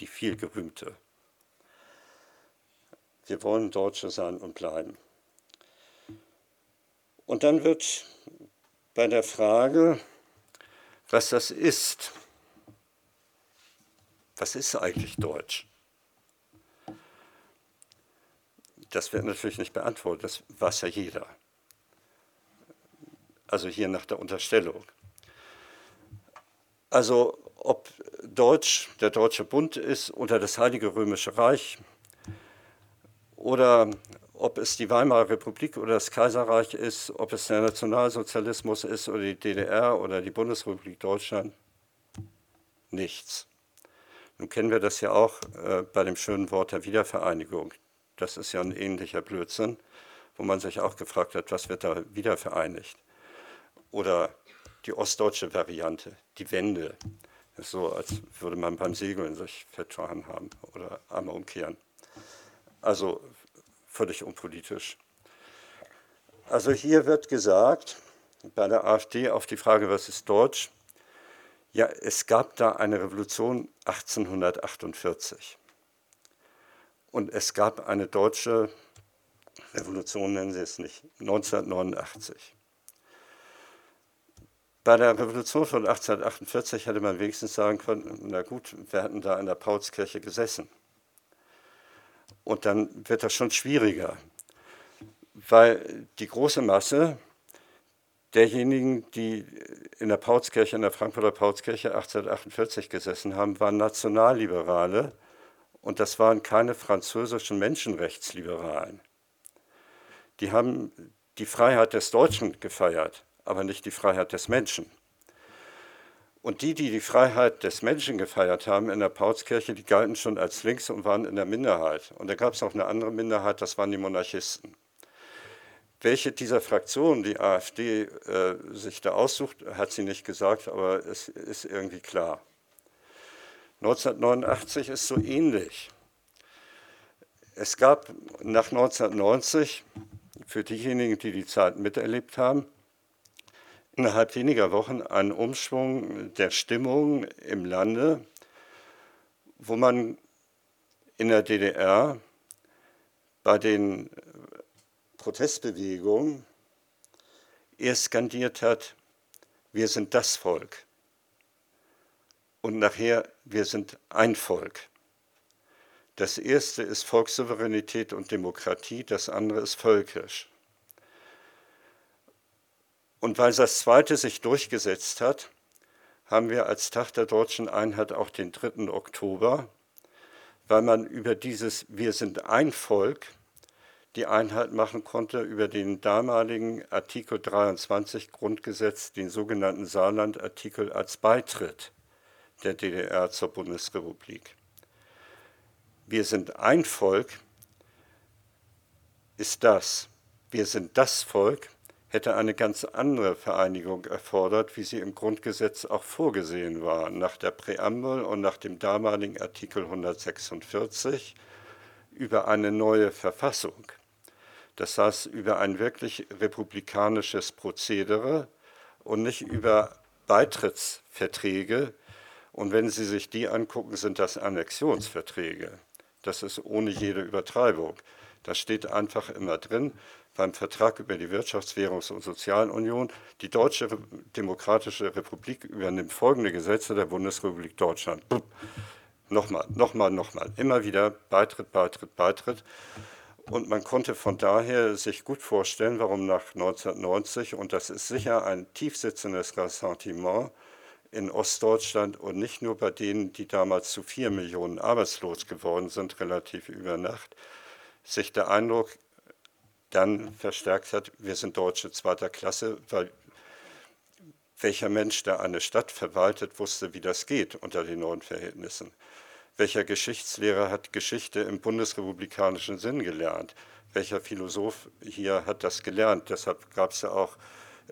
die viel gerühmte. Wir wollen Deutsche sein und bleiben. Und dann wird bei der Frage, was das ist. Was ist eigentlich Deutsch? Das wird natürlich nicht beantwortet, das weiß ja jeder. Also hier nach der Unterstellung. Also ob Deutsch der Deutsche Bund ist oder das Heilige Römische Reich oder ob es die Weimarer Republik oder das Kaiserreich ist, ob es der Nationalsozialismus ist oder die DDR oder die Bundesrepublik Deutschland, nichts. Nun kennen wir das ja auch äh, bei dem schönen Wort der Wiedervereinigung. Das ist ja ein ähnlicher Blödsinn, wo man sich auch gefragt hat, was wird da wiedervereinigt? Oder die ostdeutsche Variante, die Wende. Das ist so, als würde man beim Segeln sich vertan haben oder einmal umkehren. Also völlig unpolitisch. Also hier wird gesagt, bei der AfD auf die Frage, was ist Deutsch, ja, es gab da eine Revolution 1848 und es gab eine deutsche Revolution, nennen Sie es nicht, 1989. Bei der Revolution von 1848 hätte man wenigstens sagen können, na gut, wir hatten da in der Paulskirche gesessen. Und dann wird das schon schwieriger, weil die große Masse derjenigen, die in der Paulskirche, in der Frankfurter Paulskirche 1848 gesessen haben, waren Nationalliberale und das waren keine französischen Menschenrechtsliberalen. Die haben die Freiheit des Deutschen gefeiert, aber nicht die Freiheit des Menschen. Und die, die die Freiheit des Menschen gefeiert haben in der Paulskirche, die galten schon als links und waren in der Minderheit. Und da gab es auch eine andere Minderheit, das waren die Monarchisten. Welche dieser Fraktionen die AfD äh, sich da aussucht, hat sie nicht gesagt, aber es ist irgendwie klar. 1989 ist so ähnlich. Es gab nach 1990, für diejenigen, die die Zeit miterlebt haben, innerhalb weniger Wochen einen Umschwung der Stimmung im Lande, wo man in der DDR bei den Protestbewegungen erst skandiert hat, wir sind das Volk und nachher, wir sind ein Volk. Das erste ist Volkssouveränität und Demokratie, das andere ist völkisch. Und weil das Zweite sich durchgesetzt hat, haben wir als Tag der deutschen Einheit auch den 3. Oktober, weil man über dieses Wir sind ein Volk die Einheit machen konnte über den damaligen Artikel 23 Grundgesetz, den sogenannten Saarland-Artikel als Beitritt der DDR zur Bundesrepublik. Wir sind ein Volk ist das. Wir sind das Volk hätte eine ganz andere Vereinigung erfordert, wie sie im Grundgesetz auch vorgesehen war, nach der Präambel und nach dem damaligen Artikel 146 über eine neue Verfassung. Das heißt, über ein wirklich republikanisches Prozedere und nicht über Beitrittsverträge. Und wenn Sie sich die angucken, sind das Annexionsverträge. Das ist ohne jede Übertreibung. Da steht einfach immer drin, beim Vertrag über die Wirtschafts-, Währungs- und Sozialunion. Die Deutsche Demokratische Republik übernimmt folgende Gesetze der Bundesrepublik Deutschland. Nochmal, nochmal, nochmal. Immer wieder Beitritt, Beitritt, Beitritt. Und man konnte von daher sich gut vorstellen, warum nach 1990, und das ist sicher ein tiefsitzendes Ressentiment in Ostdeutschland und nicht nur bei denen, die damals zu vier Millionen arbeitslos geworden sind, relativ über Nacht, sich der Eindruck dann verstärkt hat, wir sind Deutsche zweiter Klasse, weil welcher Mensch, der eine Stadt verwaltet, wusste, wie das geht unter den neuen Verhältnissen. Welcher Geschichtslehrer hat Geschichte im bundesrepublikanischen Sinn gelernt? Welcher Philosoph hier hat das gelernt? Deshalb gab es ja auch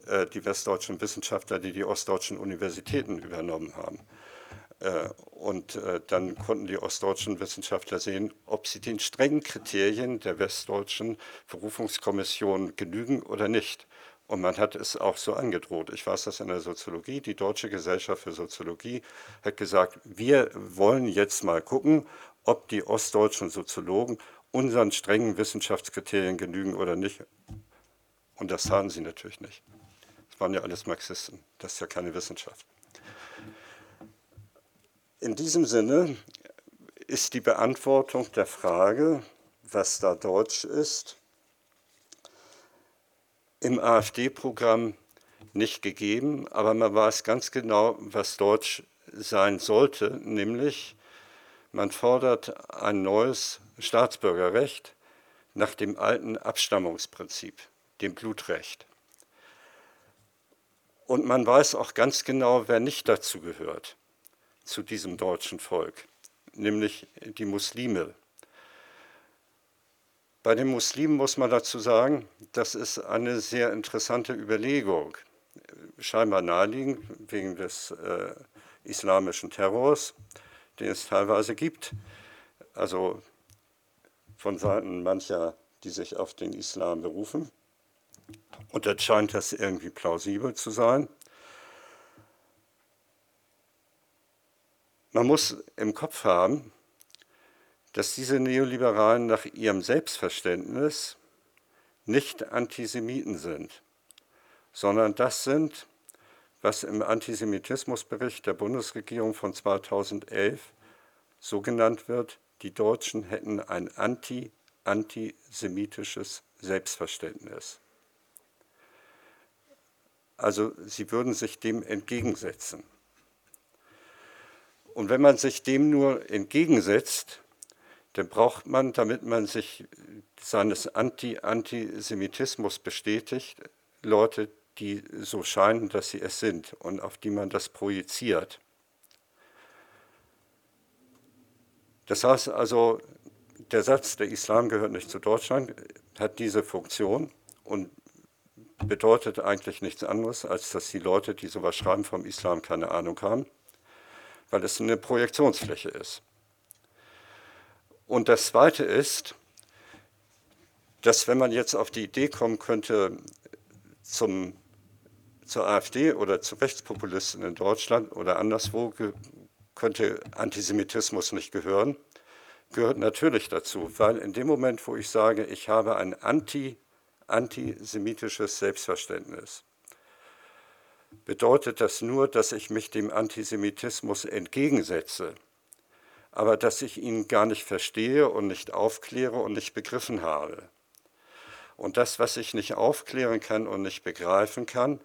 äh, die westdeutschen Wissenschaftler, die die ostdeutschen Universitäten übernommen haben. Äh, und äh, dann konnten die ostdeutschen Wissenschaftler sehen, ob sie den strengen Kriterien der westdeutschen Berufungskommission genügen oder nicht. Und man hat es auch so angedroht. Ich weiß das in der Soziologie. Die Deutsche Gesellschaft für Soziologie hat gesagt, wir wollen jetzt mal gucken, ob die ostdeutschen Soziologen unseren strengen Wissenschaftskriterien genügen oder nicht. Und das taten sie natürlich nicht. Das waren ja alles Marxisten. Das ist ja keine Wissenschaft. In diesem Sinne ist die Beantwortung der Frage, was da Deutsch ist, im AfD-Programm nicht gegeben, aber man weiß ganz genau, was Deutsch sein sollte, nämlich man fordert ein neues Staatsbürgerrecht nach dem alten Abstammungsprinzip, dem Blutrecht. Und man weiß auch ganz genau, wer nicht dazu gehört zu diesem deutschen Volk, nämlich die Muslime. Bei den Muslimen muss man dazu sagen, das ist eine sehr interessante Überlegung, scheinbar naheliegend wegen des äh, islamischen Terrors, den es teilweise gibt, also von Seiten mancher, die sich auf den Islam berufen. Und jetzt scheint das irgendwie plausibel zu sein. Man muss im Kopf haben, dass diese Neoliberalen nach ihrem Selbstverständnis nicht Antisemiten sind, sondern das sind, was im Antisemitismusbericht der Bundesregierung von 2011 so genannt wird, die Deutschen hätten ein anti-antisemitisches Selbstverständnis. Also sie würden sich dem entgegensetzen. Und wenn man sich dem nur entgegensetzt, dann braucht man, damit man sich seines Anti-Antisemitismus bestätigt, Leute, die so scheinen, dass sie es sind und auf die man das projiziert. Das heißt also, der Satz, der Islam gehört nicht zu Deutschland, hat diese Funktion und bedeutet eigentlich nichts anderes, als dass die Leute, die sowas schreiben vom Islam, keine Ahnung haben weil es eine Projektionsfläche ist. Und das Zweite ist, dass wenn man jetzt auf die Idee kommen könnte, zum, zur AfD oder zu Rechtspopulisten in Deutschland oder anderswo könnte Antisemitismus nicht gehören, gehört natürlich dazu, weil in dem Moment, wo ich sage, ich habe ein anti, antisemitisches Selbstverständnis, bedeutet das nur, dass ich mich dem Antisemitismus entgegensetze, aber dass ich ihn gar nicht verstehe und nicht aufkläre und nicht begriffen habe. Und das, was ich nicht aufklären kann und nicht begreifen kann,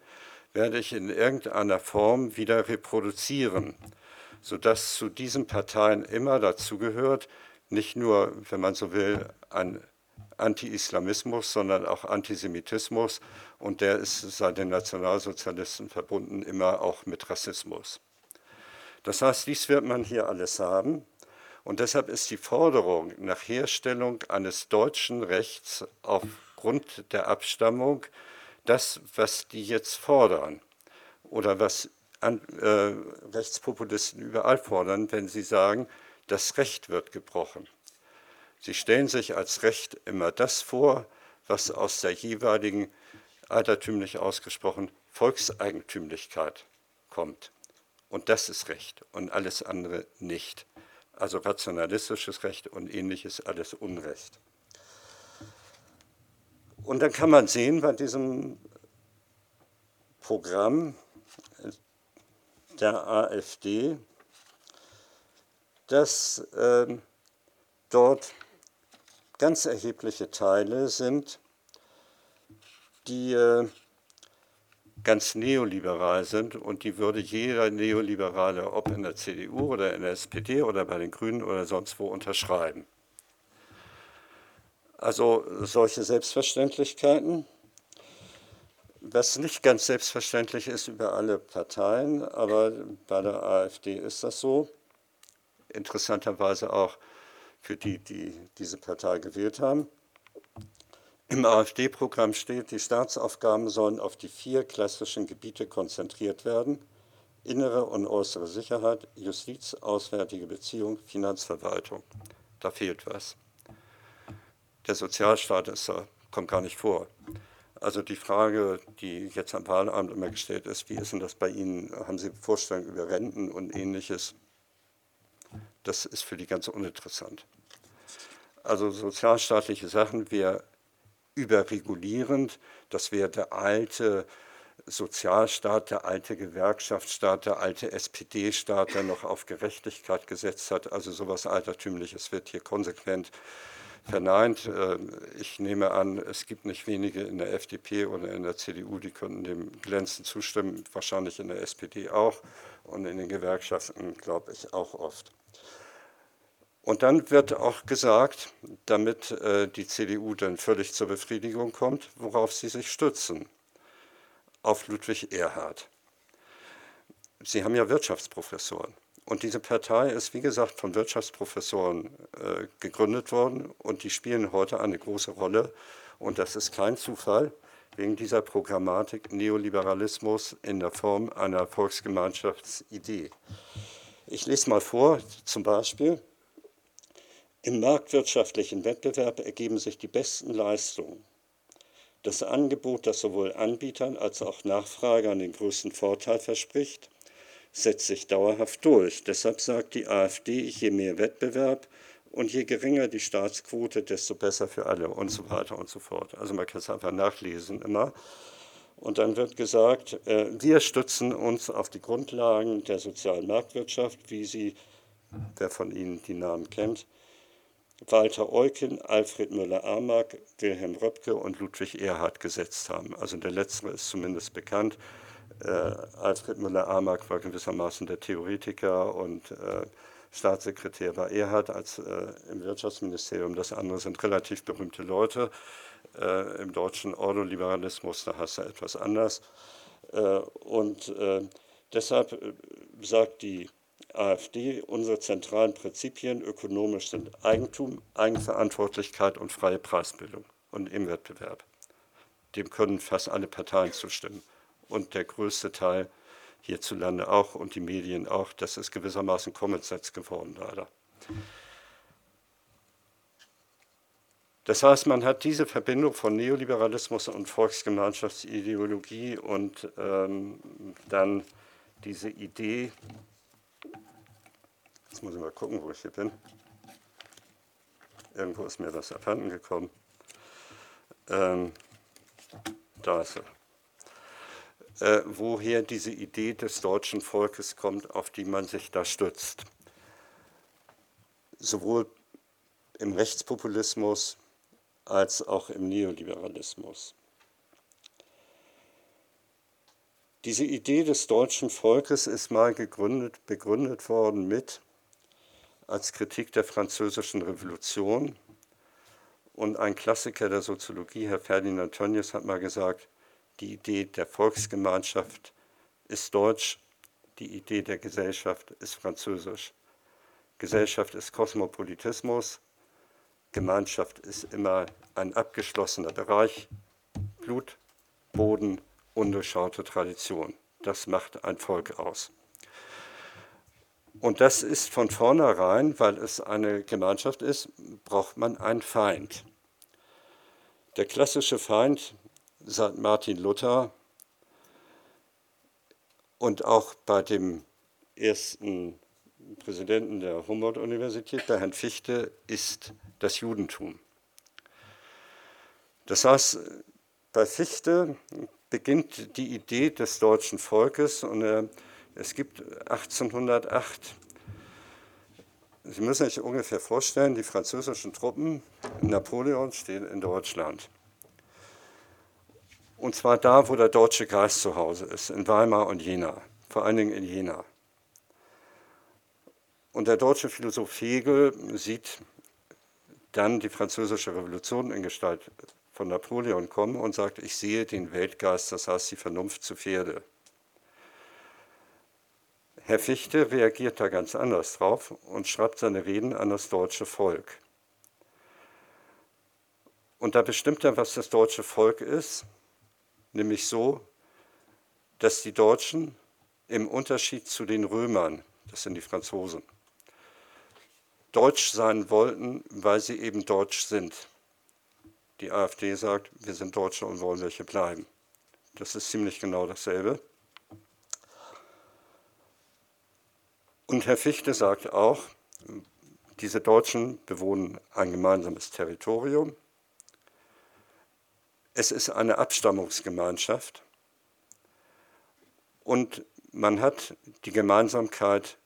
werde ich in irgendeiner Form wieder reproduzieren, sodass zu diesen Parteien immer dazu gehört, nicht nur, wenn man so will, ein Anti-Islamismus, sondern auch Antisemitismus und der ist seit den Nationalsozialisten verbunden immer auch mit Rassismus. Das heißt, dies wird man hier alles haben und deshalb ist die Forderung nach Herstellung eines deutschen Rechts aufgrund der Abstammung das, was die jetzt fordern oder was an, äh, Rechtspopulisten überall fordern, wenn sie sagen, das Recht wird gebrochen. Sie stellen sich als Recht immer das vor, was aus der jeweiligen altertümlich ausgesprochen Volkseigentümlichkeit kommt. Und das ist Recht und alles andere nicht. Also rationalistisches Recht und ähnliches alles Unrecht. Und dann kann man sehen bei diesem Programm der AfD, dass äh, dort ganz erhebliche Teile sind, die äh, ganz neoliberal sind und die würde jeder Neoliberale, ob in der CDU oder in der SPD oder bei den Grünen oder sonst wo unterschreiben. Also solche Selbstverständlichkeiten, was nicht ganz selbstverständlich ist über alle Parteien, aber bei der AfD ist das so. Interessanterweise auch für die, die diese Partei gewählt haben. Im AfD-Programm steht, die Staatsaufgaben sollen auf die vier klassischen Gebiete konzentriert werden. Innere und äußere Sicherheit, Justiz, auswärtige Beziehung, Finanzverwaltung. Da fehlt was. Der Sozialstaat ist, kommt gar nicht vor. Also die Frage, die jetzt am Wahlamt immer gestellt ist, wie ist denn das bei Ihnen? Haben Sie Vorstellungen über Renten und ähnliches? Das ist für die ganz uninteressant. Also sozialstaatliche Sachen, wir überregulierend. Das wäre der alte Sozialstaat, der alte Gewerkschaftsstaat, der alte SPD-Staat, der noch auf Gerechtigkeit gesetzt hat. Also sowas Altertümliches wird hier konsequent verneint. Äh, ich nehme an, es gibt nicht wenige in der FDP oder in der CDU, die könnten dem glänzend zustimmen, wahrscheinlich in der SPD auch und in den Gewerkschaften, glaube ich, auch oft. Und dann wird auch gesagt, damit äh, die CDU dann völlig zur Befriedigung kommt, worauf sie sich stützen. Auf Ludwig Erhard. Sie haben ja Wirtschaftsprofessoren. Und diese Partei ist, wie gesagt, von Wirtschaftsprofessoren äh, gegründet worden und die spielen heute eine große Rolle. Und das ist kein Zufall wegen dieser Programmatik Neoliberalismus in der Form einer Volksgemeinschaftsidee. Ich lese mal vor, zum Beispiel, im marktwirtschaftlichen Wettbewerb ergeben sich die besten Leistungen. Das Angebot, das sowohl Anbietern als auch Nachfragern den größten Vorteil verspricht, setzt sich dauerhaft durch. Deshalb sagt die AfD, je mehr Wettbewerb und je geringer die Staatsquote, desto besser für alle und so weiter und so fort. Also man kann es einfach nachlesen immer. Und dann wird gesagt, äh, wir stützen uns auf die Grundlagen der sozialen Marktwirtschaft, wie sie, wer von Ihnen die Namen kennt, Walter Eucken, Alfred Müller-Amack, Wilhelm Röpke und Ludwig Erhard gesetzt haben. Also der letztere ist zumindest bekannt. Äh, Alfred Müller-Amack war gewissermaßen der Theoretiker und äh, Staatssekretär war Erhard als äh, im Wirtschaftsministerium. Das andere sind relativ berühmte Leute. Äh, Im deutschen Ordoliberalismus, da heißt er etwas anders. Äh, und äh, deshalb sagt die AfD, unsere zentralen Prinzipien ökonomisch sind Eigentum, Eigenverantwortlichkeit und freie Preisbildung und im Wettbewerb. Dem können fast alle Parteien zustimmen. Und der größte Teil hierzulande auch und die Medien auch. Das ist gewissermaßen Common Sense geworden, leider. Das heißt, man hat diese Verbindung von Neoliberalismus und Volksgemeinschaftsideologie und ähm, dann diese Idee, Jetzt muss ich mal gucken, wo ich hier bin. Irgendwo ist mir das abhanden gekommen. Ähm, da ist er. Äh, woher diese Idee des deutschen Volkes kommt, auf die man sich da stützt. Sowohl im Rechtspopulismus als auch im Neoliberalismus. Diese Idee des deutschen Volkes ist mal gegründet, begründet worden mit als Kritik der französischen Revolution. Und ein Klassiker der Soziologie, Herr Ferdinand Tönnies, hat mal gesagt, die Idee der Volksgemeinschaft ist deutsch, die Idee der Gesellschaft ist französisch. Gesellschaft ist Kosmopolitismus, Gemeinschaft ist immer ein abgeschlossener Bereich, Blut, Boden, undurchschaute Tradition. Das macht ein Volk aus. Und das ist von vornherein, weil es eine Gemeinschaft ist, braucht man einen Feind. Der klassische Feind seit Martin Luther und auch bei dem ersten Präsidenten der Humboldt-Universität, bei Herrn Fichte, ist das Judentum. Das heißt, bei Fichte beginnt die Idee des deutschen Volkes und äh, es gibt 1808, Sie müssen sich ungefähr vorstellen, die französischen Truppen Napoleons stehen in Deutschland. Und zwar da, wo der deutsche Geist zu Hause ist, in Weimar und Jena, vor allen Dingen in Jena. Und der deutsche Philosoph Hegel sieht dann die französische Revolution in Gestalt von Napoleon kommen und sagt, ich sehe den Weltgeist, das heißt die Vernunft zu Pferde. Herr Fichte reagiert da ganz anders drauf und schreibt seine Reden an das deutsche Volk. Und da bestimmt er, was das deutsche Volk ist, nämlich so, dass die Deutschen im Unterschied zu den Römern, das sind die Franzosen, deutsch sein wollten, weil sie eben deutsch sind. Die AfD sagt, wir sind Deutsche und wollen welche bleiben. Das ist ziemlich genau dasselbe. Und Herr Fichte sagt auch, diese Deutschen bewohnen ein gemeinsames Territorium. Es ist eine Abstammungsgemeinschaft und man hat die Gemeinsamkeit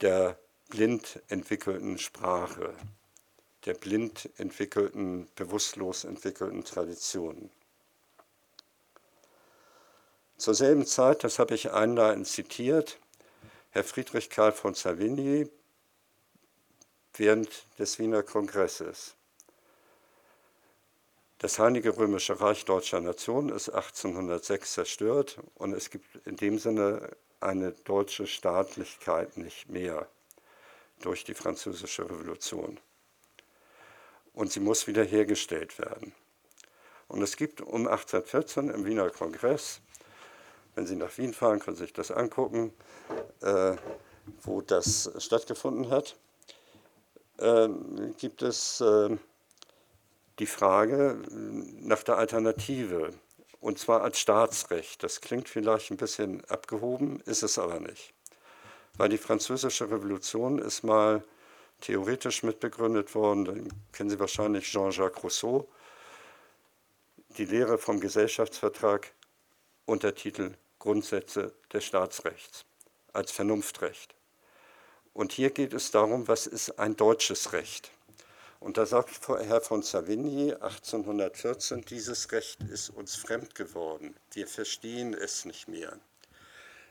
der blind entwickelten Sprache der blind entwickelten, bewusstlos entwickelten Traditionen. Zur selben Zeit, das habe ich einleitend zitiert, Herr Friedrich Karl von Savigny während des Wiener Kongresses. Das Heilige Römische Reich deutscher Nation ist 1806 zerstört und es gibt in dem Sinne eine deutsche Staatlichkeit nicht mehr durch die Französische Revolution und sie muss wiederhergestellt werden. Und es gibt um 1814 im Wiener Kongress, wenn Sie nach Wien fahren, können Sie sich das angucken, äh, wo das stattgefunden hat, äh, gibt es äh, die Frage nach der Alternative, und zwar als Staatsrecht. Das klingt vielleicht ein bisschen abgehoben, ist es aber nicht. Weil die Französische Revolution ist mal theoretisch mitbegründet worden. Dann kennen Sie wahrscheinlich Jean-Jacques Rousseau. Die Lehre vom Gesellschaftsvertrag, Untertitel Grundsätze des Staatsrechts als Vernunftrecht. Und hier geht es darum, was ist ein deutsches Recht? Und da sagt Herr von Savigny 1814, dieses Recht ist uns fremd geworden. Wir verstehen es nicht mehr.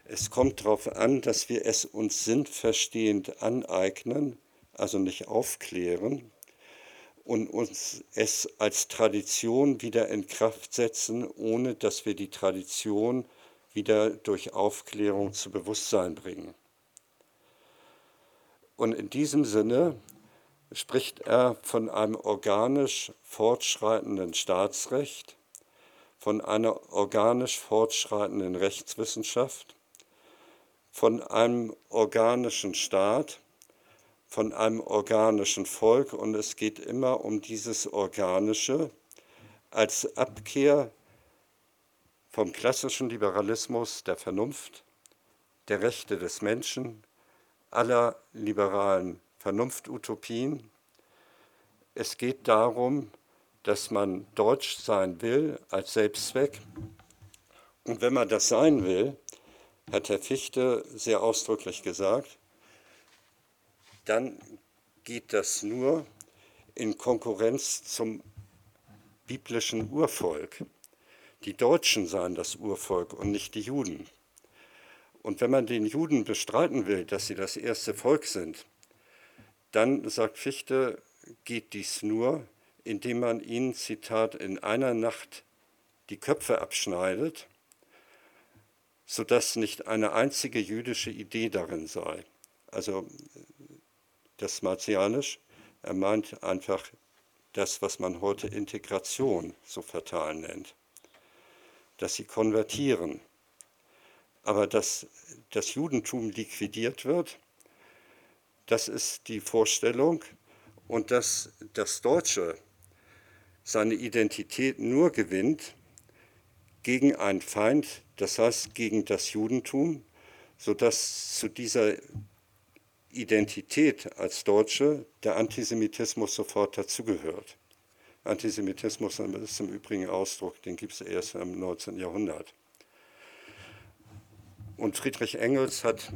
Es kommt darauf an, dass wir es uns sinnverstehend aneignen also nicht aufklären und uns es als Tradition wieder in Kraft setzen, ohne dass wir die Tradition wieder durch Aufklärung zu Bewusstsein bringen. Und in diesem Sinne spricht er von einem organisch fortschreitenden Staatsrecht, von einer organisch fortschreitenden Rechtswissenschaft, von einem organischen Staat, von einem organischen Volk und es geht immer um dieses Organische als Abkehr vom klassischen Liberalismus der Vernunft, der Rechte des Menschen, aller liberalen Vernunftutopien. Es geht darum, dass man deutsch sein will als Selbstzweck. Und wenn man das sein will, hat Herr Fichte sehr ausdrücklich gesagt, dann geht das nur in Konkurrenz zum biblischen Urvolk. Die Deutschen seien das Urvolk und nicht die Juden. Und wenn man den Juden bestreiten will, dass sie das erste Volk sind, dann, sagt Fichte, geht dies nur, indem man ihnen, Zitat, in einer Nacht die Köpfe abschneidet, sodass nicht eine einzige jüdische Idee darin sei. Also das Martialisch. Er meint einfach das, was man heute Integration so fatal nennt. Dass sie konvertieren. Aber dass das Judentum liquidiert wird, das ist die Vorstellung. Und dass das Deutsche seine Identität nur gewinnt gegen einen Feind, das heißt gegen das Judentum, sodass zu dieser Identität als Deutsche der Antisemitismus sofort dazugehört. Antisemitismus ist im Übrigen Ausdruck, den gibt es erst im 19. Jahrhundert. Und Friedrich Engels hat,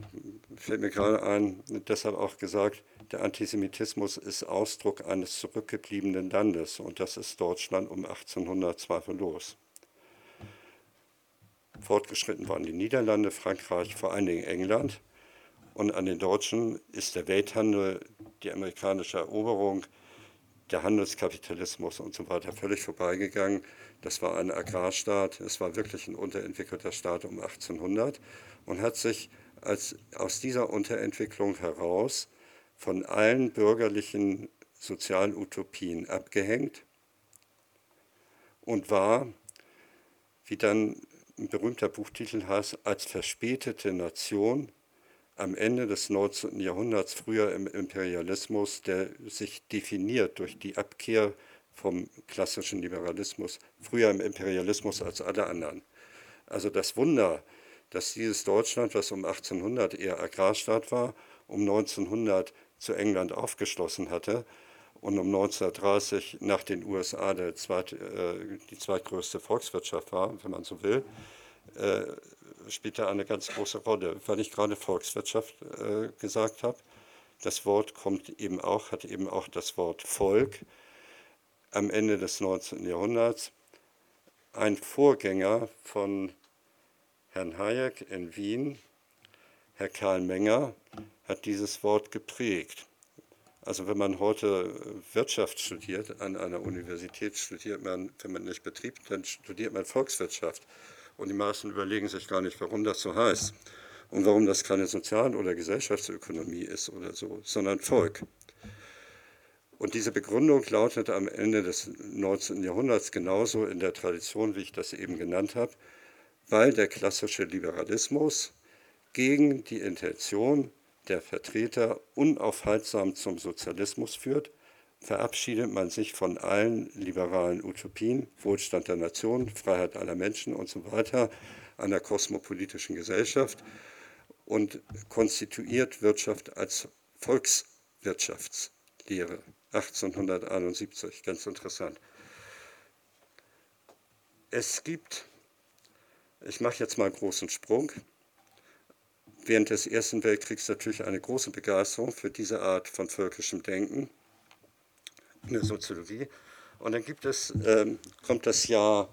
fällt mir gerade ein, deshalb auch gesagt, der Antisemitismus ist Ausdruck eines zurückgebliebenen Landes und das ist Deutschland um 1800 zweifellos. Fortgeschritten waren die Niederlande, Frankreich, vor allen Dingen England. Und an den Deutschen ist der Welthandel, die amerikanische Eroberung, der Handelskapitalismus und so weiter völlig vorbeigegangen. Das war ein Agrarstaat, es war wirklich ein unterentwickelter Staat um 1800 und hat sich als, aus dieser Unterentwicklung heraus von allen bürgerlichen Sozialutopien abgehängt und war, wie dann ein berühmter Buchtitel heißt, als verspätete Nation am Ende des 19. Jahrhunderts, früher im Imperialismus, der sich definiert durch die Abkehr vom klassischen Liberalismus, früher im Imperialismus als alle anderen. Also das Wunder, dass dieses Deutschland, was um 1800 eher Agrarstaat war, um 1900 zu England aufgeschlossen hatte und um 1930 nach den USA zweit, äh, die zweitgrößte Volkswirtschaft war, wenn man so will, äh, spielt da eine ganz große Rolle. Weil ich gerade Volkswirtschaft äh, gesagt habe, das Wort kommt eben auch, hat eben auch das Wort Volk am Ende des 19. Jahrhunderts. Ein Vorgänger von Herrn Hayek in Wien, Herr Karl Menger, hat dieses Wort geprägt. Also wenn man heute Wirtschaft studiert, an einer Universität studiert man, wenn man nicht Betrieb, dann studiert man Volkswirtschaft. Und die meisten überlegen sich gar nicht, warum das so heißt und warum das keine Sozial- oder Gesellschaftsökonomie ist oder so, sondern Volk. Und diese Begründung lautet am Ende des 19. Jahrhunderts genauso in der Tradition, wie ich das eben genannt habe, weil der klassische Liberalismus gegen die Intention der Vertreter unaufhaltsam zum Sozialismus führt verabschiedet man sich von allen liberalen Utopien, Wohlstand der Nation, Freiheit aller Menschen und so weiter, einer kosmopolitischen Gesellschaft und konstituiert Wirtschaft als Volkswirtschaftslehre. 1871, ganz interessant. Es gibt, ich mache jetzt mal einen großen Sprung, während des Ersten Weltkriegs natürlich eine große Begeisterung für diese Art von völkischem Denken in der Soziologie. Und dann gibt es, ähm, kommt das Jahr,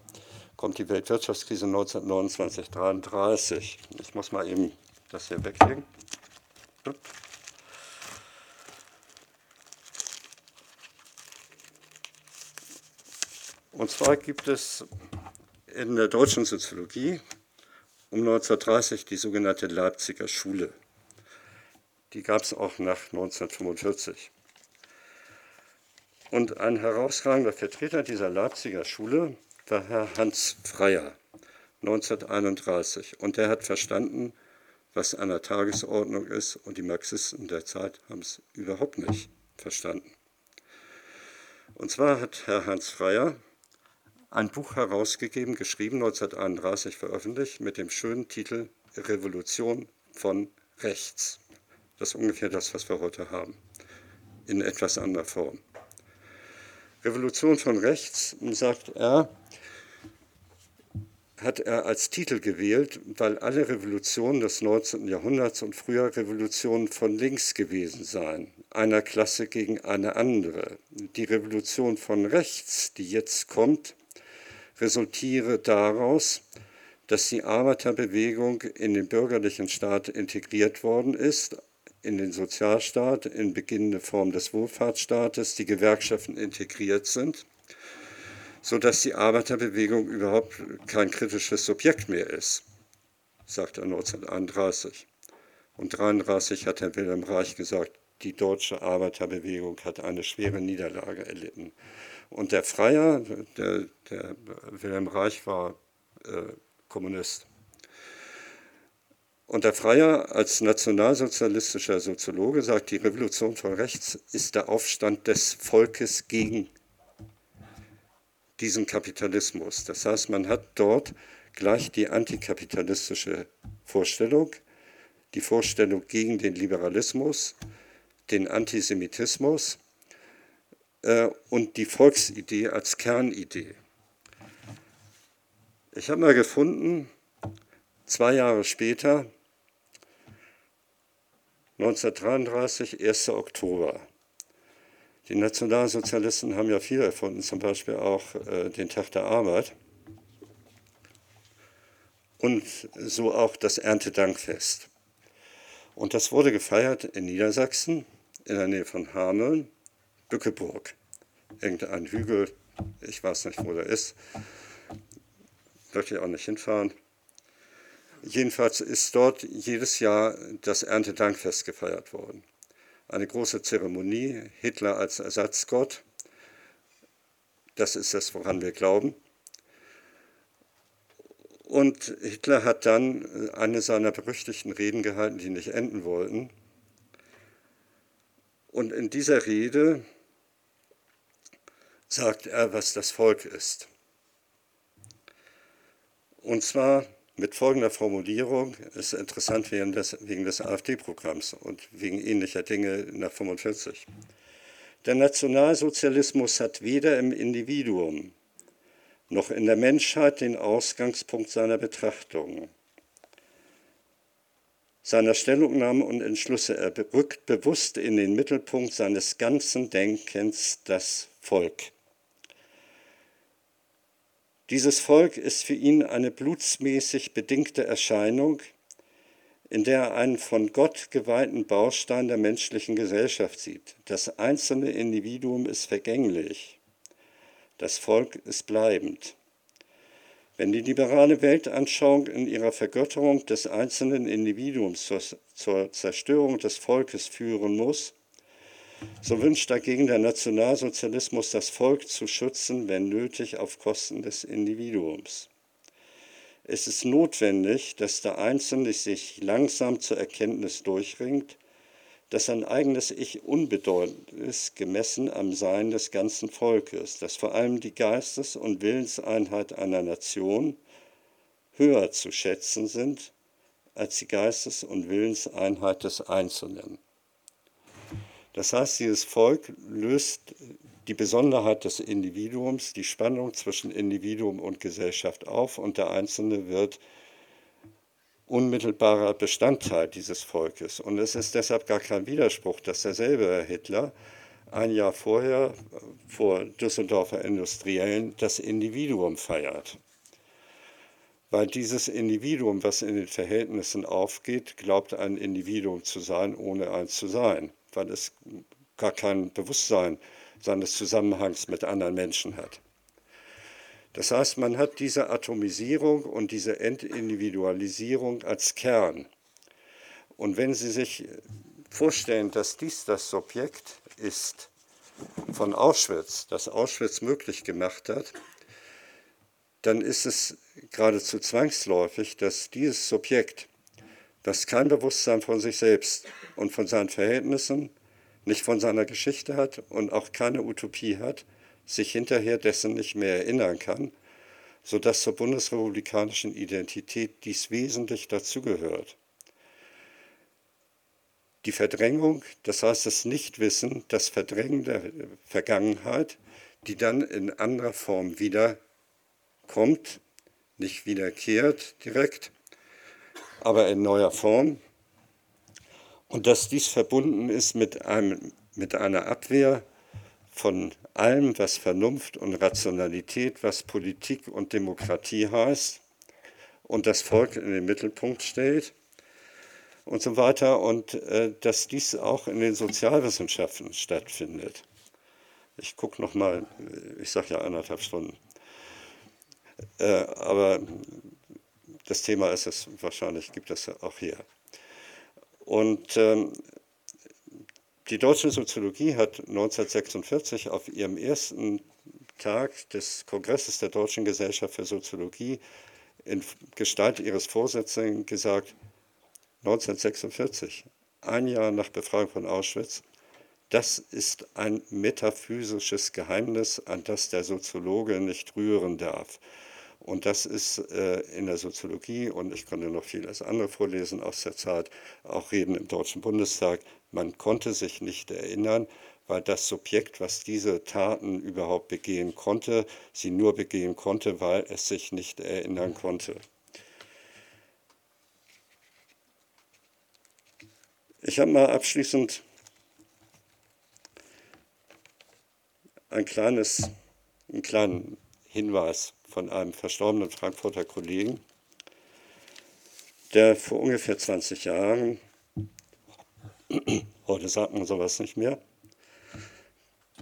kommt die Weltwirtschaftskrise 1929, 33. Ich muss mal eben das hier weglegen. Und zwar gibt es in der deutschen Soziologie um 1930 die sogenannte Leipziger Schule. Die gab es auch nach 1945. Und ein herausragender Vertreter dieser Leipziger Schule war Herr Hans Freyer, 1931. Und der hat verstanden, was an der Tagesordnung ist. Und die Marxisten der Zeit haben es überhaupt nicht verstanden. Und zwar hat Herr Hans Freyer ein Buch herausgegeben, geschrieben, 1931 veröffentlicht, mit dem schönen Titel Revolution von rechts. Das ist ungefähr das, was wir heute haben, in etwas anderer Form. Revolution von rechts, sagt er, hat er als Titel gewählt, weil alle Revolutionen des 19. Jahrhunderts und früher Revolutionen von links gewesen seien, einer Klasse gegen eine andere. Die Revolution von rechts, die jetzt kommt, resultiere daraus, dass die Arbeiterbewegung in den bürgerlichen Staat integriert worden ist, in den Sozialstaat, in beginnende Form des Wohlfahrtsstaates, die Gewerkschaften integriert sind, sodass die Arbeiterbewegung überhaupt kein kritisches Subjekt mehr ist, sagt er 1931. Und 1933 hat Herr Wilhelm Reich gesagt, die deutsche Arbeiterbewegung hat eine schwere Niederlage erlitten. Und der Freier, der, der Wilhelm Reich war äh, Kommunist. Und der Freier als nationalsozialistischer Soziologe sagt, die Revolution von rechts ist der Aufstand des Volkes gegen diesen Kapitalismus. Das heißt, man hat dort gleich die antikapitalistische Vorstellung, die Vorstellung gegen den Liberalismus, den Antisemitismus äh, und die Volksidee als Kernidee. Ich habe mal gefunden, zwei Jahre später, 1933, 1. Oktober. Die Nationalsozialisten haben ja viel erfunden, zum Beispiel auch äh, den Tag der Arbeit und so auch das Erntedankfest. Und das wurde gefeiert in Niedersachsen, in der Nähe von Hameln, Bückeburg. Irgendein Hügel, ich weiß nicht, wo der ist, möchte ich auch nicht hinfahren. Jedenfalls ist dort jedes Jahr das Erntedankfest gefeiert worden. Eine große Zeremonie, Hitler als Ersatzgott, das ist das, woran wir glauben. Und Hitler hat dann eine seiner berüchtigten Reden gehalten, die nicht enden wollten. Und in dieser Rede sagt er, was das Volk ist. Und zwar mit folgender Formulierung, ist interessant wegen des, wegen des AfD-Programms und wegen ähnlicher Dinge nach 45. Der Nationalsozialismus hat weder im Individuum noch in der Menschheit den Ausgangspunkt seiner Betrachtungen, seiner Stellungnahmen und Entschlüsse. Er rückt bewusst in den Mittelpunkt seines ganzen Denkens das Volk. Dieses Volk ist für ihn eine blutsmäßig bedingte Erscheinung, in der er einen von Gott geweihten Baustein der menschlichen Gesellschaft sieht. Das einzelne Individuum ist vergänglich. Das Volk ist bleibend. Wenn die liberale Weltanschauung in ihrer Vergötterung des einzelnen Individuums zur, zur Zerstörung des Volkes führen muss, so wünscht dagegen der Nationalsozialismus, das Volk zu schützen, wenn nötig, auf Kosten des Individuums. Es ist notwendig, dass der Einzelne sich langsam zur Erkenntnis durchringt, dass sein eigenes Ich unbedeutend ist, gemessen am Sein des ganzen Volkes, dass vor allem die Geistes- und Willenseinheit einer Nation höher zu schätzen sind als die Geistes- und Willenseinheit des Einzelnen. Das heißt, dieses Volk löst die Besonderheit des Individuums, die Spannung zwischen Individuum und Gesellschaft auf und der Einzelne wird unmittelbarer Bestandteil dieses Volkes. Und es ist deshalb gar kein Widerspruch, dass derselbe Herr Hitler ein Jahr vorher vor Düsseldorfer Industriellen das Individuum feiert. Weil dieses Individuum, was in den Verhältnissen aufgeht, glaubt ein Individuum zu sein, ohne eins zu sein, weil es gar kein Bewusstsein seines Zusammenhangs mit anderen Menschen hat. Das heißt, man hat diese Atomisierung und diese Entindividualisierung als Kern. Und wenn Sie sich vorstellen, dass dies das Subjekt ist von Auschwitz, das Auschwitz möglich gemacht hat, dann ist es geradezu zwangsläufig, dass dieses Subjekt, das kein Bewusstsein von sich selbst und von seinen Verhältnissen, nicht von seiner Geschichte hat und auch keine Utopie hat, sich hinterher dessen nicht mehr erinnern kann, sodass zur bundesrepublikanischen Identität dies wesentlich dazugehört. Die Verdrängung, das heißt das Nichtwissen, das Verdrängen der Vergangenheit, die dann in anderer Form wiederkommt, nicht wiederkehrt direkt, aber in neuer Form. Und dass dies verbunden ist mit, einem, mit einer Abwehr von allem, was Vernunft und Rationalität, was Politik und Demokratie heißt und das Volk in den Mittelpunkt stellt und so weiter und äh, dass dies auch in den Sozialwissenschaften stattfindet. Ich gucke noch mal, ich sage ja anderthalb Stunden, äh, aber das Thema ist es wahrscheinlich, gibt es auch hier. Und ähm, die deutsche Soziologie hat 1946 auf ihrem ersten Tag des Kongresses der Deutschen Gesellschaft für Soziologie in Gestalt ihres Vorsitzenden gesagt, 1946, ein Jahr nach Befreiung von Auschwitz, das ist ein metaphysisches Geheimnis, an das der Soziologe nicht rühren darf. Und das ist äh, in der Soziologie, und ich konnte noch vieles andere vorlesen aus der Zeit, auch Reden im Deutschen Bundestag, man konnte sich nicht erinnern, weil das Subjekt, was diese Taten überhaupt begehen konnte, sie nur begehen konnte, weil es sich nicht erinnern konnte. Ich habe mal abschließend ein kleines, einen kleinen Hinweis von einem verstorbenen Frankfurter Kollegen, der vor ungefähr 20 Jahren, *clears throat* heute sagt man sowas nicht mehr,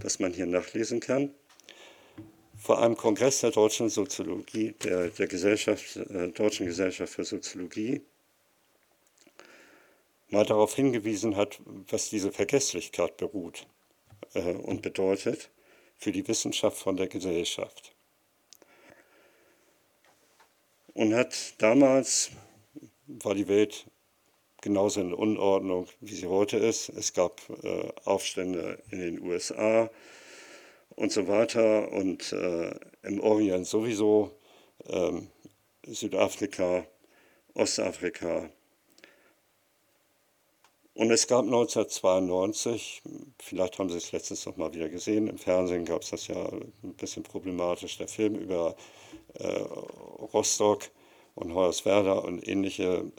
dass man hier nachlesen kann, vor einem Kongress der deutschen Soziologie, der, der Gesellschaft, äh, Deutschen Gesellschaft für Soziologie, mal darauf hingewiesen hat, was diese Vergesslichkeit beruht äh, und bedeutet für die Wissenschaft von der Gesellschaft. Und hat damals, war die Welt genauso in Unordnung, wie sie heute ist. Es gab äh, Aufstände in den USA und so weiter und äh, im Orient sowieso, ähm, Südafrika, Ostafrika. Und es gab 1992, vielleicht haben Sie es letztens noch mal wieder gesehen, im Fernsehen gab es das ja ein bisschen problematisch, der Film über Rostock und Hoyerswerda und ähnliche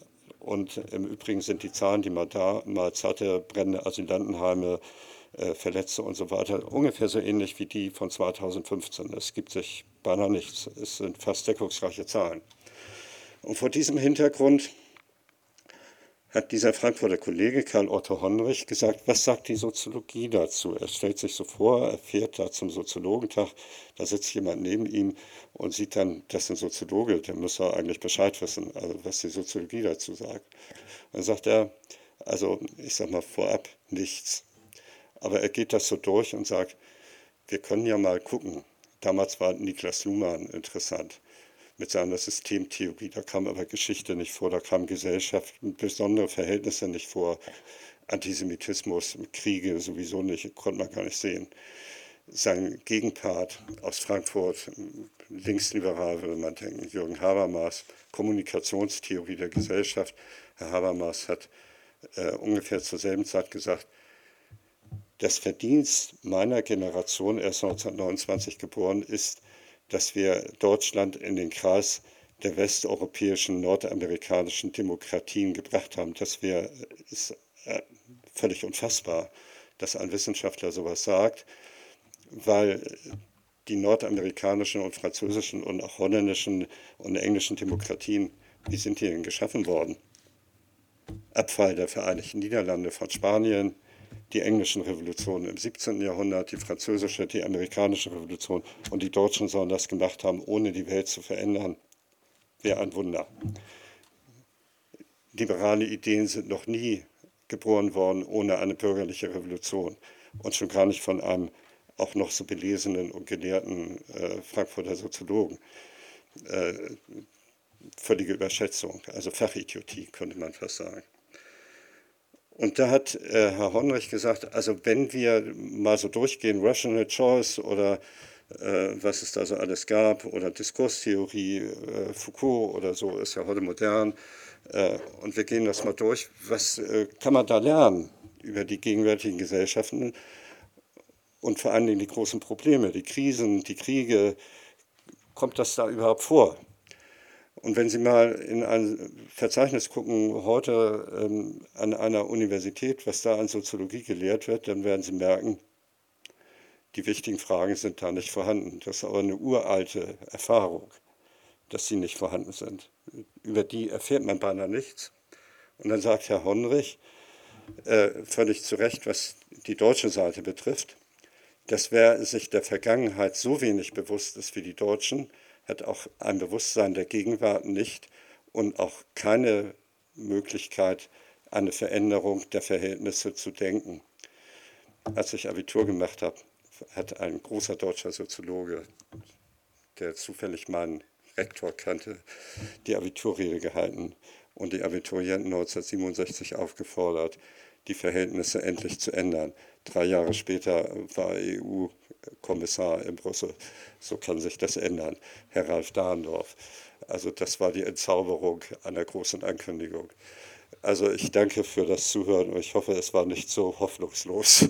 und im Übrigen sind die Zahlen, die man damals hatte, brennende Asylantenheime, äh, Verletzte und so weiter, ungefähr so ähnlich wie die von 2015. Es gibt sich beinahe nichts. Es sind fast deckungsreiche Zahlen. Und vor diesem Hintergrund hat dieser Frankfurter Kollege Karl Otto Honrich gesagt, was sagt die Soziologie dazu? Er stellt sich so vor, er fährt da zum Soziologentag, da sitzt jemand neben ihm und sieht dann, das ist ein Soziologe, der muss ja eigentlich Bescheid wissen, also was die Soziologie dazu sagt. Dann sagt er, also ich sag mal vorab nichts. Aber er geht das so durch und sagt, wir können ja mal gucken. Damals war Niklas Luhmann interessant mit seiner Systemtheorie. Da kam aber Geschichte nicht vor, da kamen Gesellschaft, besondere Verhältnisse nicht vor. Antisemitismus, Kriege sowieso nicht, konnte man gar nicht sehen. Sein Gegenpart aus Frankfurt, linksliberal würde man denken, Jürgen Habermas, Kommunikationstheorie der Gesellschaft. Herr Habermas hat äh, ungefähr zur selben Zeit gesagt, das Verdienst meiner Generation, er ist 1929 geboren, ist, dass wir Deutschland in den Kreis der westeuropäischen, nordamerikanischen Demokratien gebracht haben. Das wäre ist äh, völlig unfassbar, dass ein Wissenschaftler sowas sagt, weil die nordamerikanischen und französischen und auch holländischen und englischen Demokratien, wie sind die denn geschaffen worden? Abfall der Vereinigten Niederlande von Spanien, die englischen Revolutionen im 17. Jahrhundert, die französische, die amerikanische Revolution und die Deutschen sollen das gemacht haben, ohne die Welt zu verändern. Wäre ein Wunder. Liberale Ideen sind noch nie geboren worden ohne eine bürgerliche Revolution und schon gar nicht von einem auch noch so belesenen und gelehrten äh, Frankfurter Soziologen. Äh, völlige Überschätzung, also Fachidiotie könnte man fast sagen. Und da hat äh, Herr Honrich gesagt, also wenn wir mal so durchgehen, Rational Choice oder äh, was es da so alles gab oder Diskurstheorie, äh, Foucault oder so, ist ja heute modern, äh, und wir gehen das mal durch, was äh, kann man da lernen über die gegenwärtigen Gesellschaften und vor allen Dingen die großen Probleme, die Krisen, die Kriege, kommt das da überhaupt vor? Und wenn Sie mal in ein Verzeichnis gucken, heute ähm, an einer Universität, was da an Soziologie gelehrt wird, dann werden Sie merken, die wichtigen Fragen sind da nicht vorhanden. Das ist aber eine uralte Erfahrung, dass sie nicht vorhanden sind. Über die erfährt man beinahe nichts. Und dann sagt Herr Honrich, äh, völlig zu Recht, was die deutsche Seite betrifft, dass wer sich der Vergangenheit so wenig bewusst ist wie die Deutschen, hat auch ein Bewusstsein der Gegenwart nicht und auch keine Möglichkeit, eine Veränderung der Verhältnisse zu denken. Als ich Abitur gemacht habe, hat ein großer deutscher Soziologe, der zufällig mein Rektor kannte, die Abiturrede gehalten und die Abiturienten 1967 aufgefordert, die Verhältnisse endlich zu ändern. Drei Jahre später war EU-Kommissar in Brüssel. So kann sich das ändern. Herr Ralf Dahndorf. Also das war die Entzauberung einer großen Ankündigung. Also ich danke für das Zuhören und ich hoffe, es war nicht so hoffnungslos.